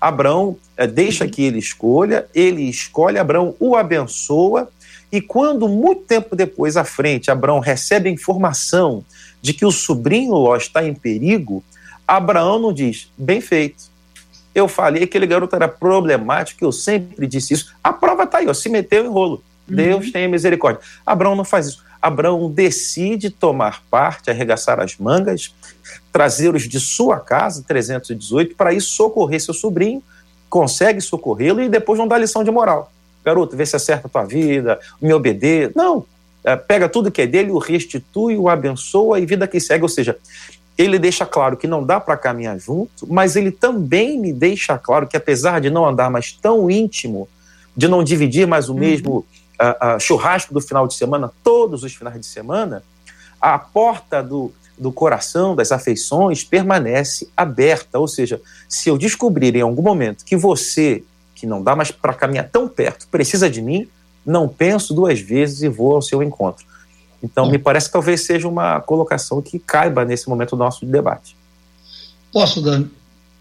Abraão é, deixa que ele escolha, ele escolhe, Abraão o abençoa, e quando muito tempo depois à frente Abraão recebe a informação de que o sobrinho Ló está em perigo, Abraão não diz, bem feito. Eu falei que aquele garoto era problemático, eu sempre disse isso. A prova está aí, ó, se meteu em rolo. Uhum. Deus tenha misericórdia. Abraão não faz isso. Abraão decide tomar parte, arregaçar as mangas, trazer-os de sua casa, 318, para ir socorrer seu sobrinho, consegue socorrê-lo e depois não dá lição de moral. Garoto, vê se acerta a tua vida, me obedeça. Não, é, pega tudo que é dele, o restitui, o abençoa e vida que segue. Ou seja, ele deixa claro que não dá para caminhar junto, mas ele também me deixa claro que apesar de não andar mais tão íntimo, de não dividir mais o uhum. mesmo uh, uh, churrasco do final de semana, todos os finais de semana, a porta do, do coração, das afeições, permanece aberta. Ou seja, se eu descobrir em algum momento que você, que não dá mais para caminhar tão perto, precisa de mim, não penso duas vezes e vou ao seu encontro. Então, me parece que talvez seja uma colocação que caiba nesse momento do nosso debate. Posso, Dani?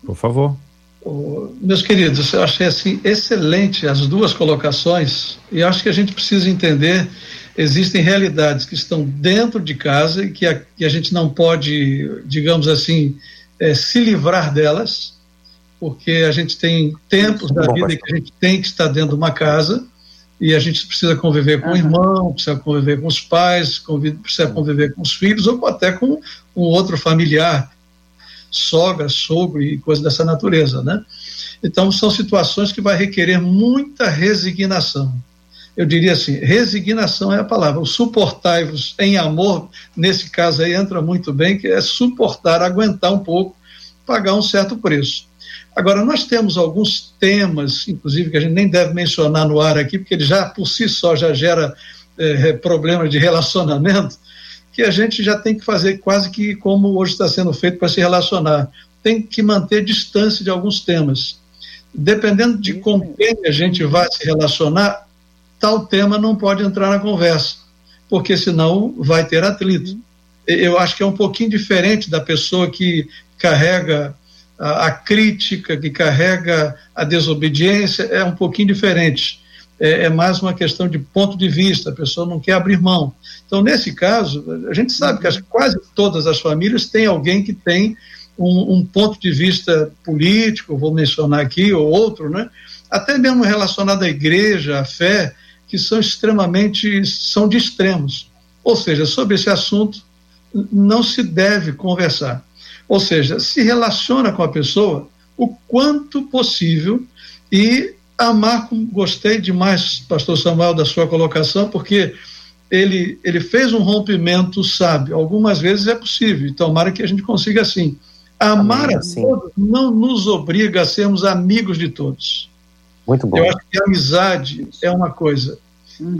Por favor. Oh, meus queridos, eu achei assim excelente as duas colocações e acho que a gente precisa entender existem realidades que estão dentro de casa e que a, que a gente não pode, digamos assim, é, se livrar delas, porque a gente tem tempos da vida que a gente tem que estar dentro de uma casa e a gente precisa conviver com uhum. o irmão, precisa conviver com os pais, precisa conviver com os filhos ou até com um outro familiar, sogra, sogro e coisa dessa natureza, né? Então são situações que vai requerer muita resignação. Eu diria assim, resignação é a palavra. O suportai-vos em amor, nesse caso aí entra muito bem, que é suportar, aguentar um pouco, pagar um certo preço. Agora, nós temos alguns temas, inclusive, que a gente nem deve mencionar no ar aqui, porque ele já, por si só, já gera é, problemas de relacionamento que a gente já tem que fazer quase que como hoje está sendo feito para se relacionar. Tem que manter distância de alguns temas. Dependendo de com quem a gente vai se relacionar, tal tema não pode entrar na conversa, porque senão vai ter atrito. Eu acho que é um pouquinho diferente da pessoa que carrega a, a crítica, que carrega a desobediência, é um pouquinho diferente. É, é, mais uma questão de ponto de vista, a pessoa não quer abrir mão. Então, nesse caso, a gente sabe que as, quase todas as famílias têm alguém que tem um, um, ponto de vista político, vou mencionar aqui, ou outro, né? até mesmo relacionado à igreja, à fé, que são extremamente, são de extremos. Ou seja, sobre esse assunto não se deve conversar. Ou seja, se relaciona com a pessoa o quanto possível e amar, gostei demais, pastor Samuel, da sua colocação, porque ele, ele fez um rompimento sábio. Algumas vezes é possível, e tomara que a gente consiga assim. Amar Amém, a assim. todos não nos obriga a sermos amigos de todos. Muito bom. Eu acho que a amizade é uma coisa,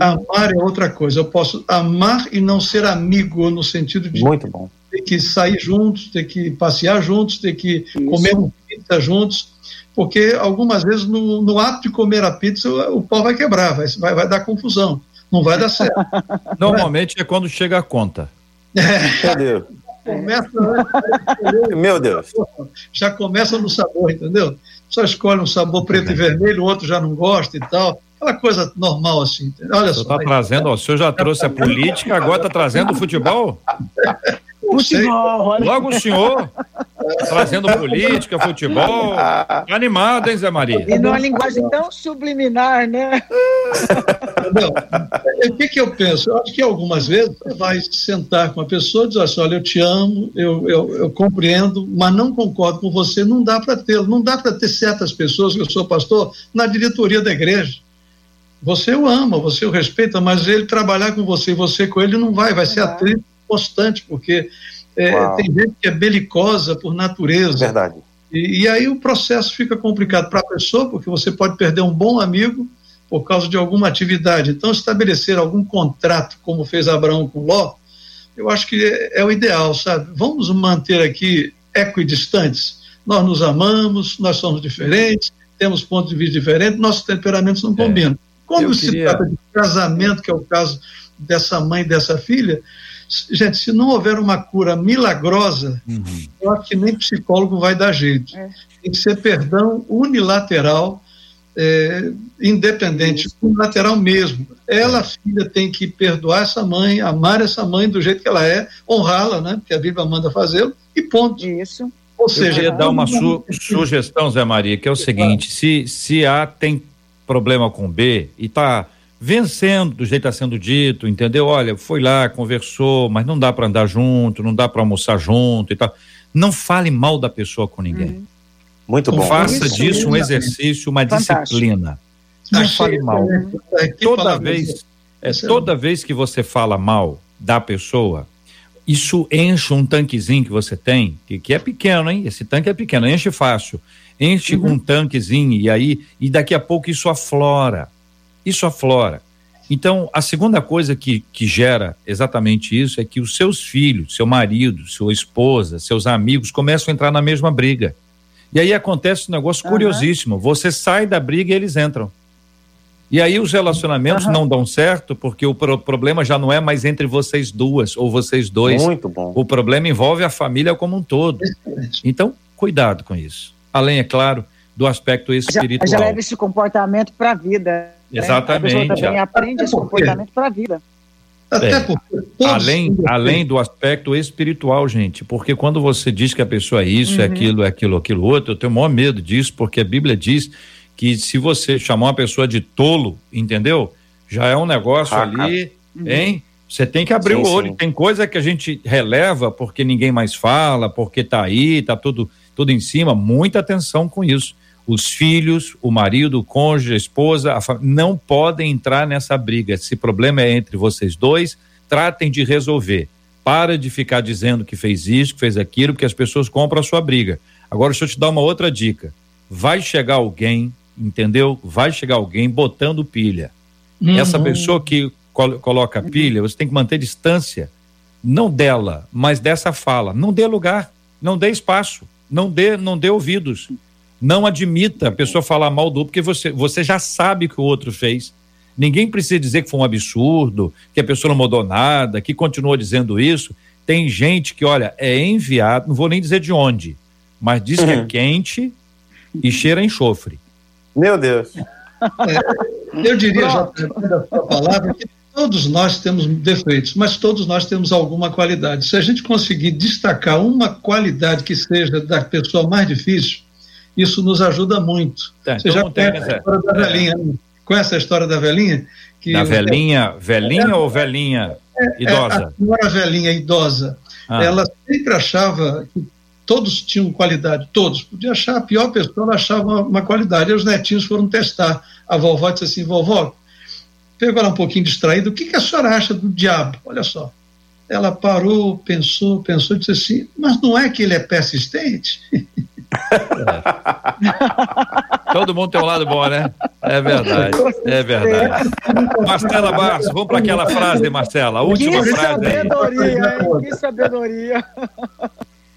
amar é outra coisa. Eu posso amar e não ser amigo no sentido de Muito bom. Ter que sair juntos, ter que passear juntos, ter que Isso. comer uma pizza juntos, porque algumas vezes no, no, ato de comer a pizza o, o pau vai quebrar, vai, vai, vai dar confusão, não vai dar certo. Normalmente é quando chega a conta. É. Começa, Meu Deus. Já começa no sabor, entendeu? Só escolhe um sabor preto e vermelho, o outro já não gosta e tal. Aquela coisa normal assim. Olha só. Está trazendo, ó, o senhor já trouxe a política, agora está trazendo o futebol? Futebol, Logo o senhor trazendo política, futebol. Animado, hein, Zé Maria? E numa linguagem tão subliminar, né? Não, o que, que eu penso? Eu acho que algumas vezes você vai sentar com a pessoa e dizer assim: olha, eu te amo, eu, eu, eu compreendo, mas não concordo com você, não dá para tê-lo. Não dá para ter certas pessoas, que eu sou pastor, na diretoria da igreja. Você o ama, você o respeita, mas ele trabalhar com você e você com ele não vai, vai ser atrito constante, porque é, tem gente que é belicosa por natureza. Verdade. E, e aí o processo fica complicado para a pessoa, porque você pode perder um bom amigo por causa de alguma atividade. Então, estabelecer algum contrato, como fez Abraão com Ló, eu acho que é, é o ideal, sabe? Vamos manter aqui equidistantes. Nós nos amamos, nós somos diferentes, temos pontos de vista diferentes, nossos temperamentos não é. combinam. Quando se queria... trata de casamento, que é o caso dessa mãe e dessa filha, Gente, se não houver uma cura milagrosa, uhum. eu acho que nem psicólogo vai dar jeito. É. Tem que ser perdão unilateral, é, independente, Isso. unilateral mesmo. Ela, é. filha, tem que perdoar essa mãe, amar essa mãe do jeito que ela é, honrá-la, né? Porque a Bíblia manda fazê-lo, e ponto. Isso. Ou seja, eu queria dar uma su sugestão, Zé Maria, que é o seguinte: se, se A tem problema com B e está vencendo do jeito que está sendo dito, entendeu? Olha, foi lá, conversou, mas não dá para andar junto, não dá para almoçar junto e tal. Não fale mal da pessoa com ninguém. Uhum. Muito bom. Faça Isso, disso um exercício, uma Fantástico. disciplina. Não Achei, fale mal. É, toda vez, é, toda vez que você fala mal da pessoa, isso enche um tanquezinho que você tem, que, que é pequeno, hein? Esse tanque é pequeno, enche fácil. Enche uhum. um tanquezinho e aí, e daqui a pouco isso aflora isso aflora. Então, a segunda coisa que, que gera exatamente isso é que os seus filhos, seu marido, sua esposa, seus amigos começam a entrar na mesma briga. E aí acontece um negócio uhum. curiosíssimo: você sai da briga e eles entram. E aí os relacionamentos uhum. não dão certo porque o pro problema já não é mais entre vocês duas ou vocês dois. Muito bom. O problema envolve a família como um todo. Então, cuidado com isso. Além, é claro, do aspecto espiritual. Já, já leva esse comportamento para a vida. Né? Exatamente. A também aprende esse comportamento para a vida. Até porque além, além do aspecto espiritual, gente, porque quando você diz que a pessoa é isso, é uhum. é aquilo, é aquilo, aquilo outro, eu tenho o maior medo disso, porque a Bíblia diz que se você chamar uma pessoa de tolo, entendeu? Já é um negócio ah, ali, uhum. hein? Você tem que abrir sim, o olho. Sim. Tem coisa que a gente releva porque ninguém mais fala, porque tá aí, tá tudo, tudo em cima. Muita atenção com isso os filhos, o marido, o cônjuge, a esposa, a fam... não podem entrar nessa briga. Esse problema é entre vocês dois, tratem de resolver. Para de ficar dizendo que fez isso, que fez aquilo, porque as pessoas compram a sua briga. Agora, deixa eu te dar uma outra dica. Vai chegar alguém, entendeu? Vai chegar alguém botando pilha. Uhum. Essa pessoa que col coloca pilha, você tem que manter distância, não dela, mas dessa fala. Não dê lugar, não dê espaço, não dê, não dê ouvidos. Não admita a pessoa falar mal do outro, porque você, você já sabe o que o outro fez. Ninguém precisa dizer que foi um absurdo, que a pessoa não mudou nada, que continua dizendo isso. Tem gente que, olha, é enviado, não vou nem dizer de onde, mas diz que é Uhum. quente e cheira a enxofre. Meu Deus. Eu diria, já da sua palavra, que todos nós temos defeitos, mas todos nós temos alguma qualidade. Se a gente conseguir destacar uma qualidade que seja da pessoa mais difícil, isso nos ajuda muito. Tá, Você então já tem, conhece né, a história da Zé? velhinha, né? Conhece a história da velhinha? Que Da velhinha, velhinha ou velhinha é, idosa? a senhora velhinha idosa, Ah, ela sempre achava que todos tinham qualidade, todos. Podia achar a pior pessoa, ela achava uma, uma qualidade. E os netinhos foram testar. A vovó disse assim: vovó, pegou ela um pouquinho distraída, o que, que a senhora acha do diabo? Olha só. Ela parou, pensou, pensou e disse assim: mas não é que ele é persistente? Todo mundo tem um lado bom, né? É verdade, é verdade. Marcela Barros, vamos para aquela frase, Marcela, a última que frase aí. sabedoria, hein? Que sabedoria.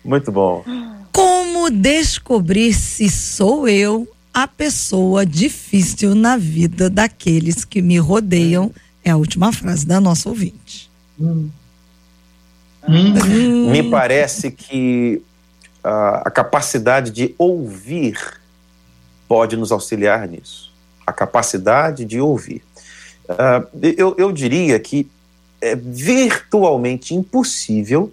Muito bom. Como descobrir se sou eu a pessoa difícil na vida daqueles que me rodeiam? É a última frase da nossa ouvinte. Hum. Hum. Me parece que ah, a capacidade de ouvir pode nos auxiliar nisso. A capacidade de ouvir. Ah, eu, eu diria que é virtualmente impossível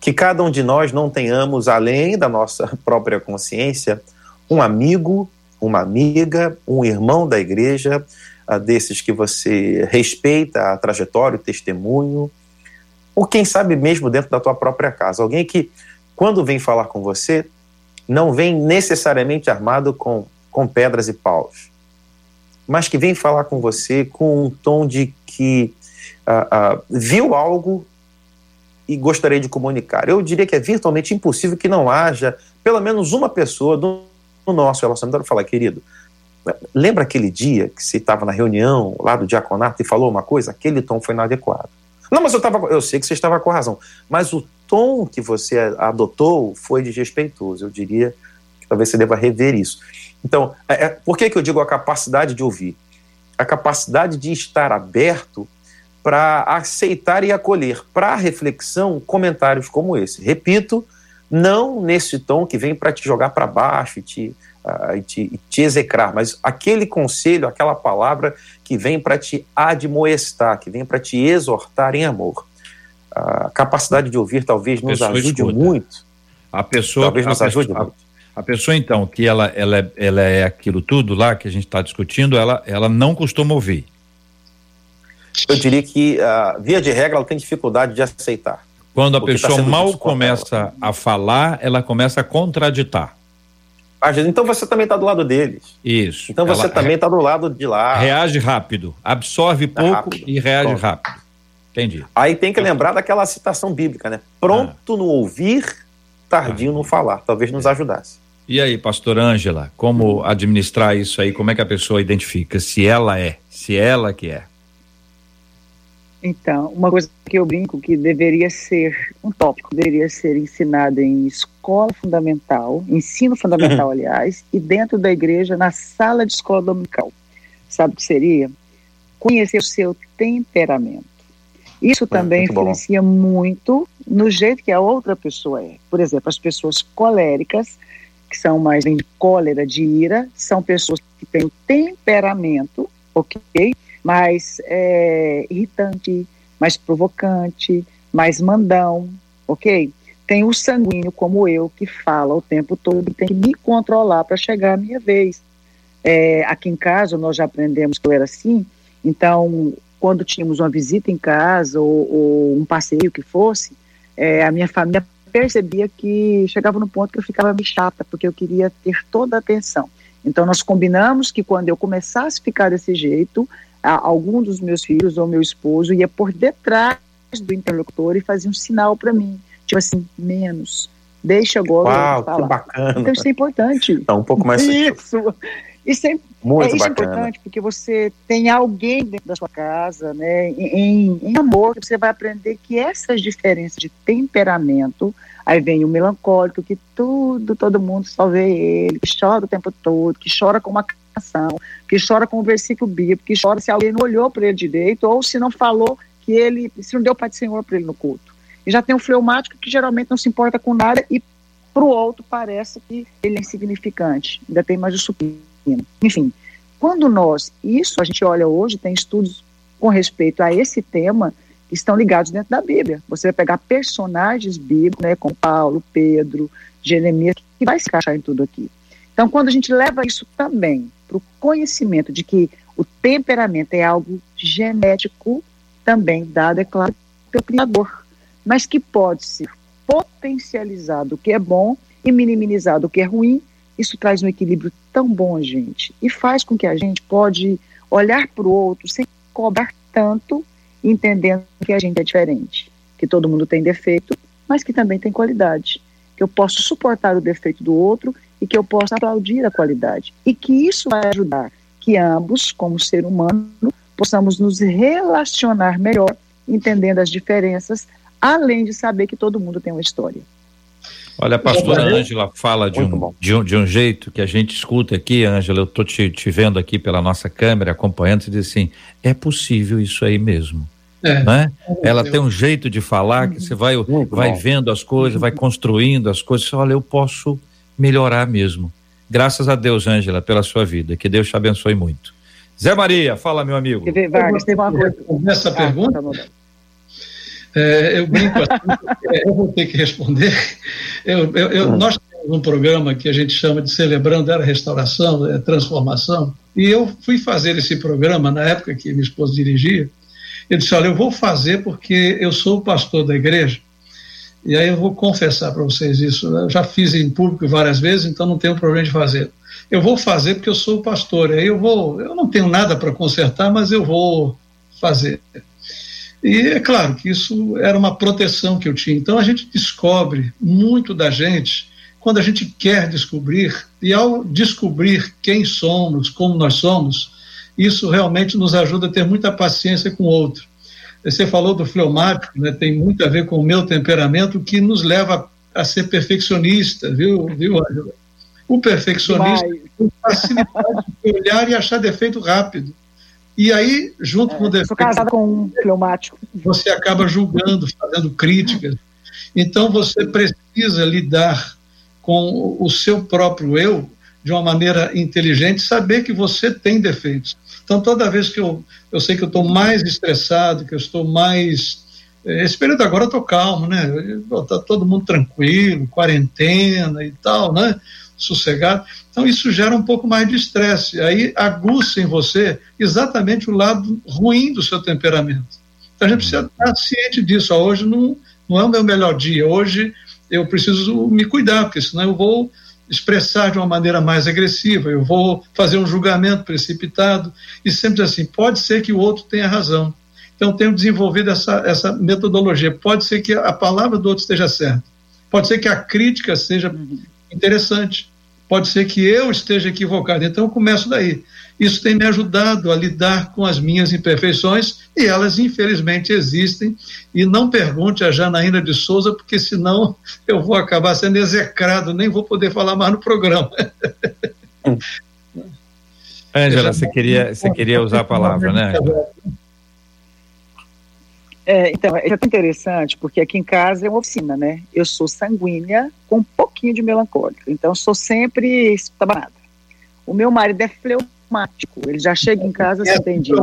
que cada um de nós não tenhamos, além da nossa própria consciência, um amigo, uma amiga, um irmão da igreja, ah, desses que você respeita a trajetória, o testemunho, ou quem sabe mesmo dentro da tua própria casa. Alguém que, quando vem falar com você, não vem necessariamente armado com, com pedras e paus, mas que vem falar com você com um tom de que ah, ah, viu algo e gostaria de comunicar. Eu diria que é virtualmente impossível que não haja pelo menos uma pessoa do, nosso relacionamento falar, querido, lembra aquele dia que você estava na reunião lá do diaconato e falou uma coisa? Aquele tom foi inadequado. Não, mas eu, tava, eu sei que você estava com razão, mas o tom que você adotou foi desrespeitoso. Eu diria que talvez você deva rever isso. Então, é, é, por que, que eu digo a capacidade de ouvir? A capacidade de estar aberto para aceitar e acolher para reflexão comentários como esse. Repito, não nesse tom que vem para te jogar para baixo e te, uh, e, te, e te execrar, mas aquele conselho, aquela palavra que vem para te admoestar, que vem para te exortar em amor. A capacidade de ouvir talvez nos ajude escuta. muito. A pessoa, talvez nos a ajude pessoa, muito. A, a pessoa, então, que ela, ela, é, ela é aquilo tudo lá que a gente está discutindo, ela, ela não costuma ouvir. Eu diria que, uh, via de regra, ela tem dificuldade de aceitar. Quando a pessoa tá mal começa a falar, ela começa a contraditar. Então você também está do lado deles. Isso. Então você também está do lado de lá. Reage rápido. Absorve pouco rápido. e reage rápido. Entendi. Aí tem que lembrar daquela citação bíblica, né? Pronto ah. no ouvir, tardio ah. no falar. Talvez nos ajudasse. E aí, pastor Ângela, como administrar isso aí? Como é que a pessoa identifica se ela é, se ela que é? Então, uma coisa que eu brinco que deveria ser um tópico, deveria ser ensinado em escola fundamental, ensino fundamental, aliás, e dentro da igreja, na sala de escola dominical. Sabe o que seria? Conhecer o seu temperamento. Isso também muito influencia bom. muito no jeito que a outra pessoa é. Por exemplo, as pessoas coléricas, que são mais de cólera, de ira, são pessoas que têm o temperamento, ok? mais é, irritante, mais provocante, mais mandão, ok? Tem o sanguíneo como eu que fala o tempo todo, tem que me controlar para chegar a minha vez. É, aqui em casa nós já aprendemos que eu era assim, então quando tínhamos uma visita em casa ou, ou um passeio que fosse, é, a minha família percebia que chegava no ponto que eu ficava me chata, porque eu queria ter toda a atenção. Então nós combinamos que quando eu começasse a ficar desse jeito, algum dos meus filhos ou meu esposo ia por detrás do interlocutor e fazia um sinal para mim, tipo assim, menos, deixa agora Uau, falar. que bacana. Então isso é importante. Tá um pouco mais Isso. Isso é Muito é, isso bacana. é importante porque você tem alguém dentro da sua casa, né, em, em amor, que você vai aprender que essas diferenças de temperamento, aí vem o melancólico, que tudo, todo mundo só vê ele, que chora o tempo todo, que chora com uma canção, que chora com um versículo bíblico, que chora se alguém não olhou para ele direito, ou se não falou que ele, se não deu Pai do Senhor para ele no culto. E já tem o fleumático que geralmente não se importa com nada e para o outro parece que ele é insignificante. Ainda tem mais o supino. Enfim, quando nós, isso a gente olha hoje, tem estudos com respeito a esse tema que estão ligados dentro da Bíblia. Você vai pegar personagens bíblicos, né, como Paulo, Pedro, Jeremias, que vai se encaixar em tudo aqui. Então, quando a gente leva isso também para o conhecimento de que o temperamento é algo genético, também dado, é claro, pelo Criador, mas que pode ser potencializado o que é bom e minimizado o que é ruim, isso traz um equilíbrio tão bom, gente, e faz com que a gente pode olhar para o outro sem cobrar tanto, entendendo que a gente é diferente, que todo mundo tem defeito, mas que também tem qualidade, que eu posso suportar o defeito do outro e que eu posso aplaudir a qualidade, e que isso vai ajudar que ambos, como ser humano, possamos nos relacionar melhor, entendendo as diferenças, além de saber que todo mundo tem uma história. Olha, a pastora Ângela fala de um, de um, de, um, jeito que a gente escuta aqui, Ângela, eu estou te, te vendo aqui pela nossa câmera, acompanhando, e diz assim, é possível isso aí mesmo. É, né? Ela tem um jeito de falar que você vai, vai vendo as coisas, vai construindo as coisas, olha, eu posso melhorar mesmo. Graças a Deus, Ângela, pela sua vida. Que Deus te abençoe muito. Zé Maria, fala, meu amigo. Vargas, tem uma coisa. Essa pergunta. Ah, tá é, eu brinco assim, eu vou ter que responder. Eu, eu, eu, nós temos um programa que a gente chama de Celebrando Era Restauração, é, Transformação, e eu fui fazer esse programa na época que minha esposa dirigia. Eu disse: Olha, eu vou fazer porque eu sou o pastor da igreja, e aí eu vou confessar para vocês isso. Eu já fiz em público várias vezes, então não tenho problema de fazer. Eu vou fazer porque eu sou o pastor, aí eu vou, eu não tenho nada para consertar, mas eu vou fazer. E é claro que isso era uma proteção que eu tinha. Então a gente descobre muito da gente quando a gente quer descobrir, e ao descobrir quem somos, como nós somos, isso realmente nos ajuda a ter muita paciência com o outro. Você falou do fleumático, né, tem muito a ver com o meu temperamento, que nos leva a ser perfeccionista, viu, viu Angela? O perfeccionista tem facilidade de olhar e achar defeito rápido. E aí, junto é, com o defeito. Sou casada com um pneumático. Você acaba julgando, fazendo críticas. Então, você precisa lidar com o seu próprio eu de uma maneira inteligente, saber que você tem defeitos. Então, toda vez que eu, eu sei que eu estou mais estressado, que eu estou mais. Eh, esse período agora eu estou calmo, né? Está todo mundo tranquilo, quarentena e tal, né? Sossegado. Então, isso gera um pouco mais de estresse. Aí aguça em você exatamente o lado ruim do seu temperamento. Então, a gente precisa estar ciente disso. hoje não, não é o meu melhor dia. Hoje eu preciso me cuidar, porque senão eu vou expressar de uma maneira mais agressiva, eu vou fazer um julgamento precipitado. E sempre assim, pode ser que o outro tenha razão. Então, tenho desenvolvido essa, essa metodologia. Pode ser que a palavra do outro esteja certa. Pode ser que a crítica seja interessante pode ser que eu esteja equivocado. Então eu começo daí. Isso tem me ajudado a lidar com as minhas imperfeições e elas infelizmente existem. E não pergunte a Janaína de Souza, porque senão eu vou acabar sendo execrado, nem vou poder falar mais no programa. Ângela, você queria, você queria usar a palavra, né? É, então, é interessante, porque aqui em casa é uma oficina, né? Eu sou sanguínea com um pouquinho de melancólica, então sou sempre estabanada. O meu marido é fleumático, ele já chega em casa é, sem dia.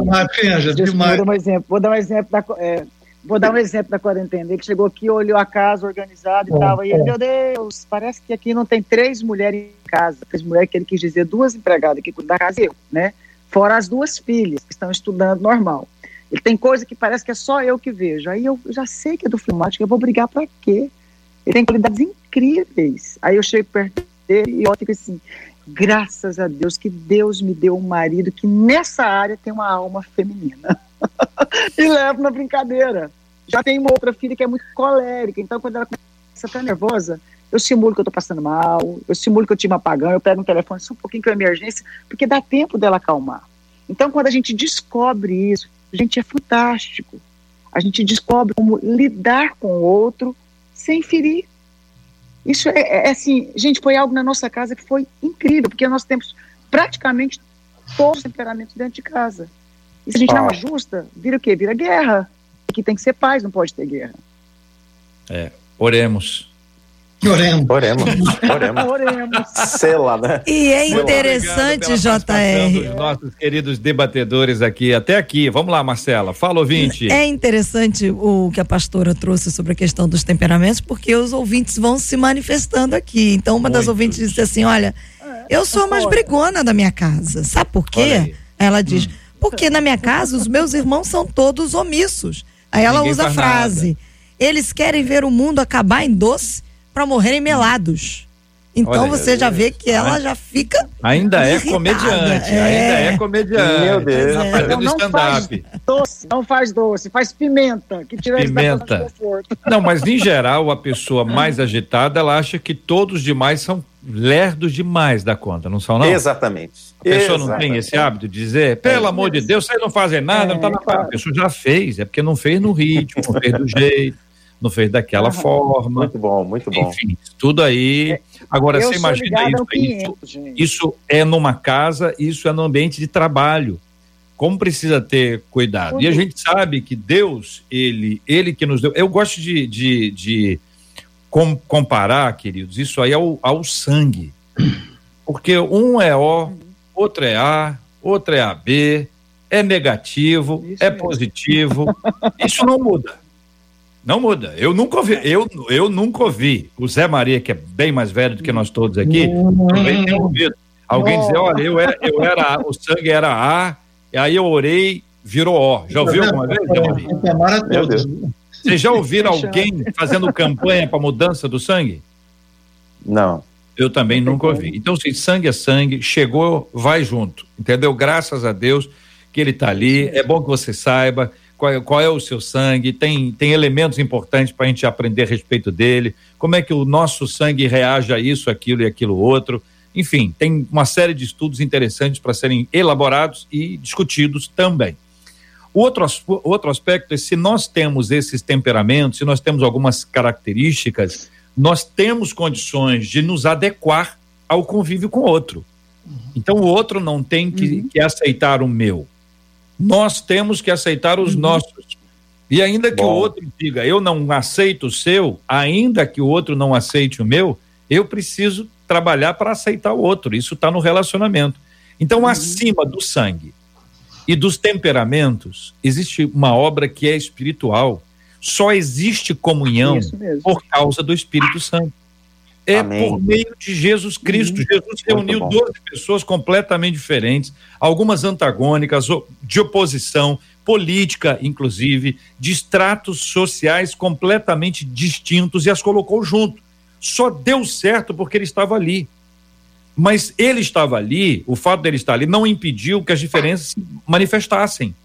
Vou dar um exemplo, vou dar um exemplo da, é, vou dar um exemplo da quarentena. Ele chegou aqui, olhou a casa organizada e tal, e ele, meu Deus, parece que aqui não tem três mulheres em casa. Três mulheres que ele quis dizer duas empregadas que cuidam da casa e eu, né? Fora as duas filhas que estão estudando normal. Ele tem coisa que parece que é só eu que vejo. Aí eu já sei que é do filmático, eu vou brigar para quê? Ele tem qualidades incríveis. Aí eu chego perto dele e eu fico assim, graças a Deus que Deus me deu um marido que nessa área tem uma alma feminina. e levo na brincadeira. Já tem uma outra filha que é muito colérica, então quando ela começa a ficar nervosa, eu simulo que eu estou passando mal, eu simulo que eu tive um apagão, eu pego um telefone só um pouquinho que é emergência, porque dá tempo dela acalmar. Então, quando a gente descobre isso, gente é fantástico. A gente descobre como lidar com o outro sem ferir. Isso é, é, é assim, gente, foi algo na nossa casa que foi incrível, porque nós temos praticamente todos os temperamentos dentro de casa. E se a gente não ajusta, vira o quê? Vira guerra. Aqui tem que ser paz, não pode ter guerra. É, oremos. Oremos. Oremos. Oremos. Oremos. Sela, né? E é Muito interessante, JR. Dos nossos queridos debatedores aqui, até aqui. Vamos lá, Marcela. Fala, ouvinte. É interessante o que a pastora trouxe sobre a questão dos temperamentos, porque os ouvintes vão se manifestando aqui. Então, uma das Muitos. ouvintes disse assim: Olha, eu sou a mais brigona da minha casa. Sabe por quê? Ela diz: Porque na minha casa os meus irmãos são todos omissos. Aí ela Ninguém usa a frase: Eles querem ver o mundo acabar em doce para morrerem melados. Então Olha você já vê que ela já fica. Ainda é irritada, comediante, é. ainda é comediante. Meu Deus. Tá É. fazendo Então não stand-up. Doce, não faz doce, faz pimenta, que tira Pimenta. conforto. Não, mas em geral, a pessoa mais agitada, ela acha que todos os demais são lerdos demais da conta, não são, não? Exatamente. A pessoa não Exatamente. tem esse hábito de dizer, pelo amor de Deus, vocês não fazem nada, não tá na claro. A pessoa já fez, é porque não fez no ritmo, não fez do jeito, não fez daquela Aham. forma. Muito bom, muito bom. Enfim, tudo aí. Agora, Eu você imagina isso, ao isso, 500, gente. isso é numa casa, isso é no ambiente de trabalho. Como precisa ter cuidado. E a gente sabe que Deus, ele, ele que nos deu. Eu gosto de, de, de com- comparar, queridos, isso aí ao, ao sangue. Porque um é O, outro é A, outro é AB, é negativo, Isso é mesmo. positivo. Isso não muda. Não muda. Eu nunca ouvi, eu, eu nunca ouvi. O Zé Maria, que é bem mais velho do que nós todos aqui, também tem ouvido. Alguém dizer, olha, eu era, eu era, o sangue era A, e aí eu orei, virou O. Já ouviu alguma vez. Vocês já ouviram alguém fazendo campanha para mudança do sangue? Não. Eu também nunca ouvi. Então, se sangue é sangue, chegou, vai junto. Entendeu? Graças a Deus que ele está ali. É bom que você saiba qual é, qual é o seu sangue. Tem, tem elementos importantes para a gente aprender a respeito dele. Como é que o nosso sangue reage a isso, aquilo e aquilo outro. Enfim, tem uma série de estudos interessantes para serem elaborados e discutidos também. O outro, outro aspecto é se nós temos esses temperamentos, se nós temos algumas características, nós temos condições de nos adequar ao convívio com o outro. Então o outro não tem que, que aceitar o meu. Nós temos que aceitar os nossos. E ainda que o Bom. outro diga, eu não aceito o seu, ainda que o outro não aceite o meu, eu preciso trabalhar para aceitar o outro. Isso está no relacionamento. Então, acima do sangue e dos temperamentos, existe uma obra que é espiritual. Só existe comunhão por causa do Espírito Santo. É Amém. por meio de Jesus Cristo. Jesus reuniu bom. 12 pessoas completamente diferentes, algumas antagônicas, de oposição, política, inclusive, de estratos sociais completamente distintos e as colocou junto. Só deu certo porque ele estava ali. Mas ele estava ali, o fato dele estar ali não impediu que as diferenças se manifestassem.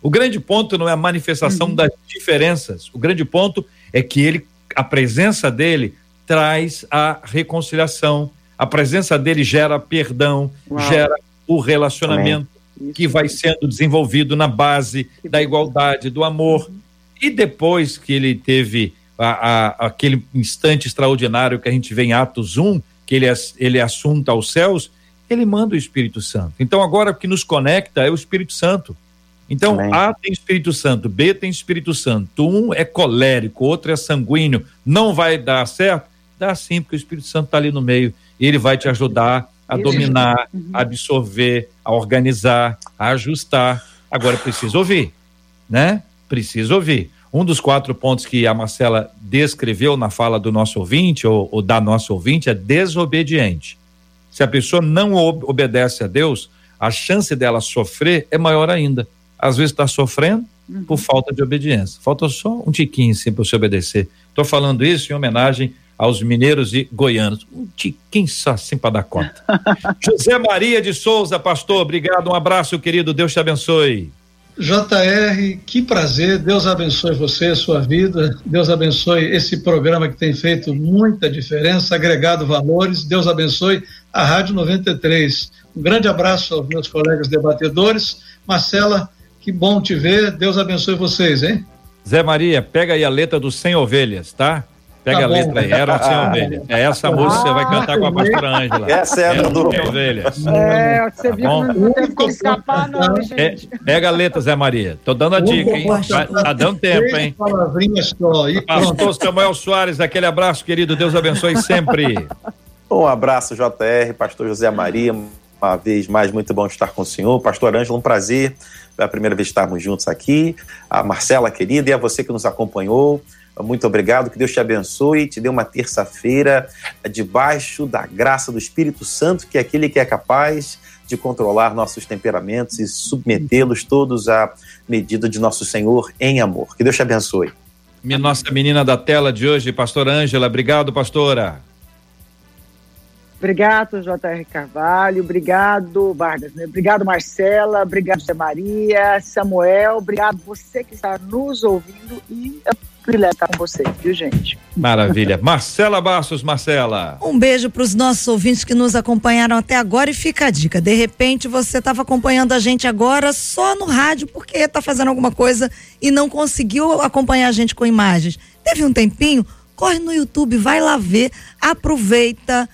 O grande ponto não é a manifestação das diferenças. O grande ponto é que ele, a presença dele traz a reconciliação. A presença dele gera perdão, Uau. gera o relacionamento que vai sendo desenvolvido na base da igualdade, do amor. E depois que ele teve a- a- aquele instante extraordinário que a gente vê em Atos 1, que ele, ele assunta aos céus, ele manda o Espírito Santo. Então agora o que nos conecta é o Espírito Santo. Então Amém. A tem Espírito Santo, B tem Espírito Santo. Um é colérico, outro é sanguíneo. Não vai dar certo? Dá sim, porque o Espírito Santo está ali no meio. E ele vai te ajudar a dominar, a absorver, a organizar, a ajustar. Agora precisa ouvir, né? Precisa ouvir. Um dos quatro pontos que a Marcela descreveu na fala do nosso ouvinte, ou, ou da nossa ouvinte, é desobediente. Se a pessoa não ob- obedece a Deus, a chance dela sofrer é maior ainda. Às vezes está sofrendo por falta de obediência. Falta só um tiquinho assim, para você obedecer. Estou falando isso em homenagem aos mineiros e goianos. Um tiquinho só assim para dar conta. José Maria de Souza, pastor, obrigado, um abraço, querido, Deus te abençoe. JR, que prazer, Deus abençoe você, sua vida, Deus abençoe esse programa que tem feito muita diferença, agregado valores, Deus abençoe a Rádio 93. Um grande abraço aos meus colegas debatedores. Marcela, que bom te ver, Deus abençoe vocês, hein? Zé Maria, pega aí a letra dos 100 ovelhas, tá? Pega tá a letra aí, Eram Sem Ovelhas. É essa música que você vai cantar com a pastora Ângela. Essa é a do Sem Ovelhas. É, você tá viu que não teve como escapar, não, gente. É, pega a letra, Zé Maria. Tô dando a dica, hein? Tá, tá dando tempo, hein? Palavrinhas só. Pastor Samuel Soares, aquele abraço, querido. Deus abençoe sempre. Um abraço, JR, Pastor José Maria. Uma vez mais, muito bom estar com o senhor. Pastor Ângela, um prazer. É a primeira vez estarmos juntos aqui. A Marcela, querida, e a você que nos acompanhou. Muito obrigado, que Deus te abençoe e te dê uma terça-feira debaixo da graça do Espírito Santo, que é aquele que é capaz de controlar nossos temperamentos e submetê-los todos à medida de nosso Senhor em amor. Que Deus te abençoe. Minha nossa menina da tela de hoje, pastora Ângela. Obrigado, pastora. Obrigado, J.R. Carvalho. Obrigado, Vargas. Né? Obrigado, Marcela. Obrigado, Zé Maria, Samuel. Obrigado você que está nos ouvindo e privilégio estar com vocês, viu, gente? Maravilha. Marcela Bastos, Marcela. Um beijo para os nossos ouvintes que nos acompanharam até agora e fica a dica. De repente você estava acompanhando a gente agora só no rádio porque está fazendo alguma coisa e não conseguiu acompanhar a gente com imagens. Teve um tempinho? Corre no YouTube, vai lá ver, aproveita,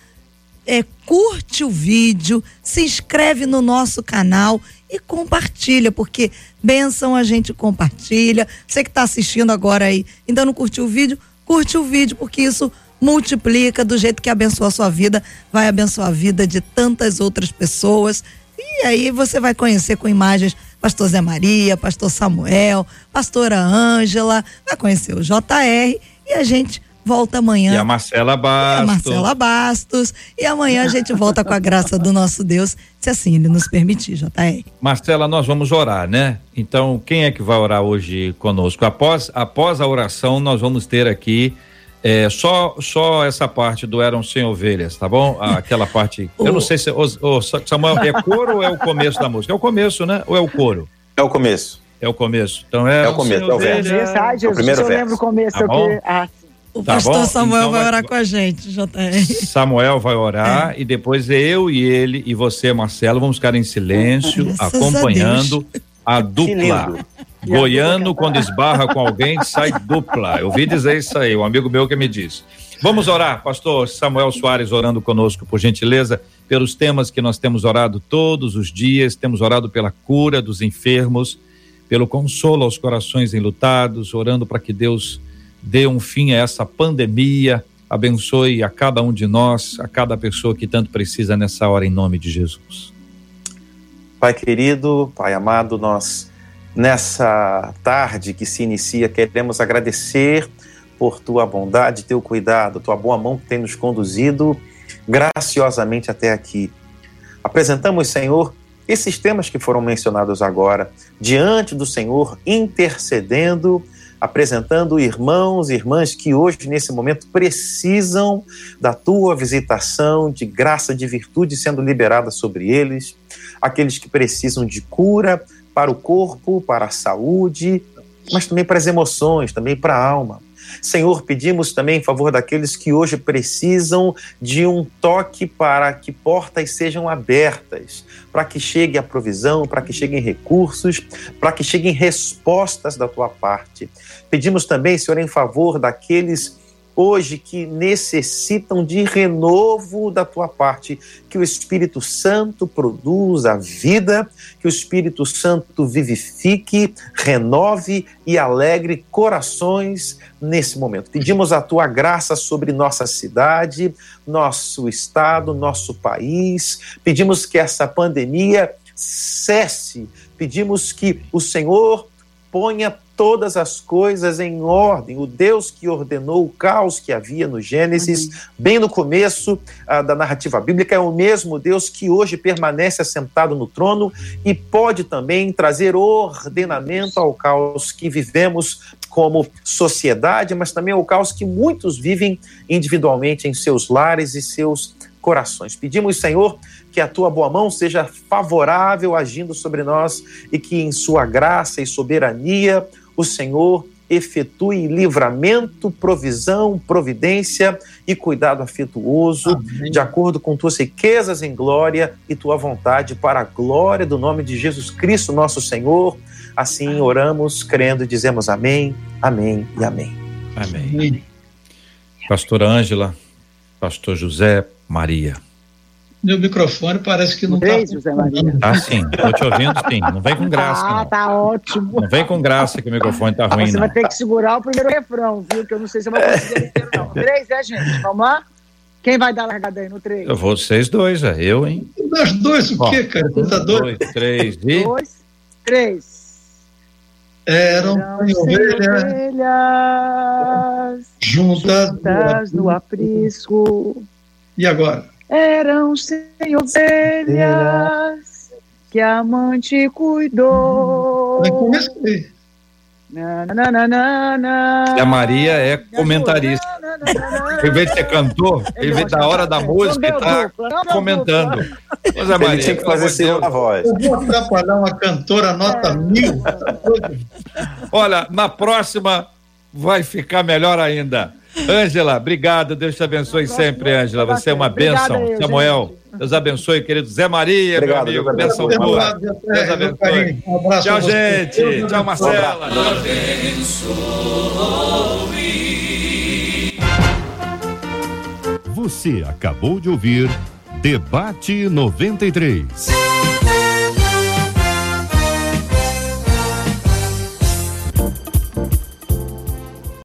é, curte o vídeo, se inscreve no nosso canal e compartilha, porque benção a gente compartilha. Você que está assistindo agora aí, ainda não curtiu o vídeo, curte o vídeo, porque isso multiplica do jeito que abençoa a sua vida, vai abençoar a vida de tantas outras pessoas. E aí você vai conhecer com imagens pastor Zé Maria, pastor Samuel, pastora Ângela, vai conhecer o JR e a gente volta amanhã. E a Marcela Bastos. E a Marcela Bastos. E amanhã a gente volta com a graça do nosso Deus, se assim ele nos permitir, JR. Marcela, nós vamos orar, né? Então, quem é que vai orar hoje conosco? Após, após a oração, nós vamos ter aqui é, só, só essa parte do Eram Sem Ovelhas, tá bom? Aquela parte. Eu não sei se. O, o Samuel, é coro ou é o começo da música? É o começo, né? Ou é o coro? É o começo. É o começo. Então é. É o começo, é o verso. Ah, Jesus, é o primeiro eu verso. lembro o começo. Tá que... ah, o tá pastor bom? Samuel então vai, orar com a gente, JR. Samuel vai orar é. e depois eu e ele e você, Marcelo, vamos ficar em silêncio, acompanhando a, a dupla. Goiano, quando esbarra com alguém, sai dupla. Eu ouvi dizer isso aí, um amigo meu que me disse. Vamos orar, pastor Samuel Soares orando conosco, por gentileza, pelos temas que nós temos orado todos os dias, temos orado pela cura dos enfermos, pelo consolo aos corações enlutados, orando para que Deus dê um fim a essa pandemia, abençoe a cada um de nós, a cada pessoa que tanto precisa nessa hora, em nome de Jesus. Pai querido, Pai amado, nós nessa tarde que se inicia queremos agradecer por tua bondade, teu cuidado, tua boa mão que tem nos conduzido graciosamente até aqui. Apresentamos, Senhor, esses temas que foram mencionados agora, diante do Senhor, intercedendo apresentando irmãos e irmãs que hoje, nesse momento, precisam da tua visitação, de graça, de virtude sendo liberada sobre eles, aqueles que precisam de cura para o corpo, para a saúde, mas também para as emoções, também para a alma. Senhor, pedimos também em favor daqueles que hoje precisam de um toque para que portas sejam abertas, para que chegue a provisão, para que cheguem recursos, para que cheguem respostas da tua parte. Pedimos também, Senhor, em favor daqueles hoje que necessitam de renovo da tua parte, que o Espírito Santo produza vida, que o Espírito Santo vivifique, renove e alegre corações nesse momento. Pedimos a tua graça sobre nossa cidade, nosso estado, nosso país. Pedimos que essa pandemia cesse. Pedimos que o Senhor ponha todas as coisas em ordem. O Deus que ordenou o caos que havia no Gênesis, bem no começo ah, da narrativa bíblica, é o mesmo Deus que hoje permanece assentado no trono e pode também trazer ordenamento ao caos que vivemos como sociedade, mas também ao caos que muitos vivem individualmente em seus lares e seus corações. Pedimos, Senhor, que a tua boa mão seja favorável agindo sobre nós e que em sua graça e soberania o Senhor efetue livramento, provisão, providência e cuidado afetuoso, Amém. de acordo com tuas riquezas em glória e tua vontade, para a glória do nome de Jesus Cristo, nosso Senhor. Assim oramos, crendo e dizemos amém, amém e amém. Amém. amém. Pastora Ângela, pastor José Maria. Meu microfone parece que não está. José Maria. Tá sim, tô te ouvindo sim. Não vem com graça. Ah, não. tá ótimo. Não vem com graça que o microfone tá ruim. Você não. vai ter que segurar o primeiro refrão, viu? Que eu não sei se eu vou conseguir inteiro, não. Três, é, gente? Vamos lá? Quem vai dar largada aí no três? Eu vou vocês dois, é eu, hein? Nós dois, o quê, cara? Um, tá dois, três e. Dois, três. Eram, Eram ovelhas, ovelhas juntas, juntas no aprisco. E agora? Eram sem ovelhas que a amante cuidou. Na, na, na, na, na, E a Maria é comentarista. Em vez de ser cantor, em vez da hora da música, ele tá comentando. Mas a Maria tinha que fazer segunda voz. Eu vou atrapalhar uma cantora nota É. mil. Olha, na próxima vai ficar melhor ainda. Ângela, obrigado. Deus te abençoe sempre, Ângela. Você é uma bênção. Samuel, gente. Deus abençoe, querido Zé Maria, Obrigado, meu amigo. Deus Bênção abençoe. boa. Deus abençoe. Um abraço Tchau, gente. Deus Tchau. Marcela. Você acabou de ouvir Debate 93.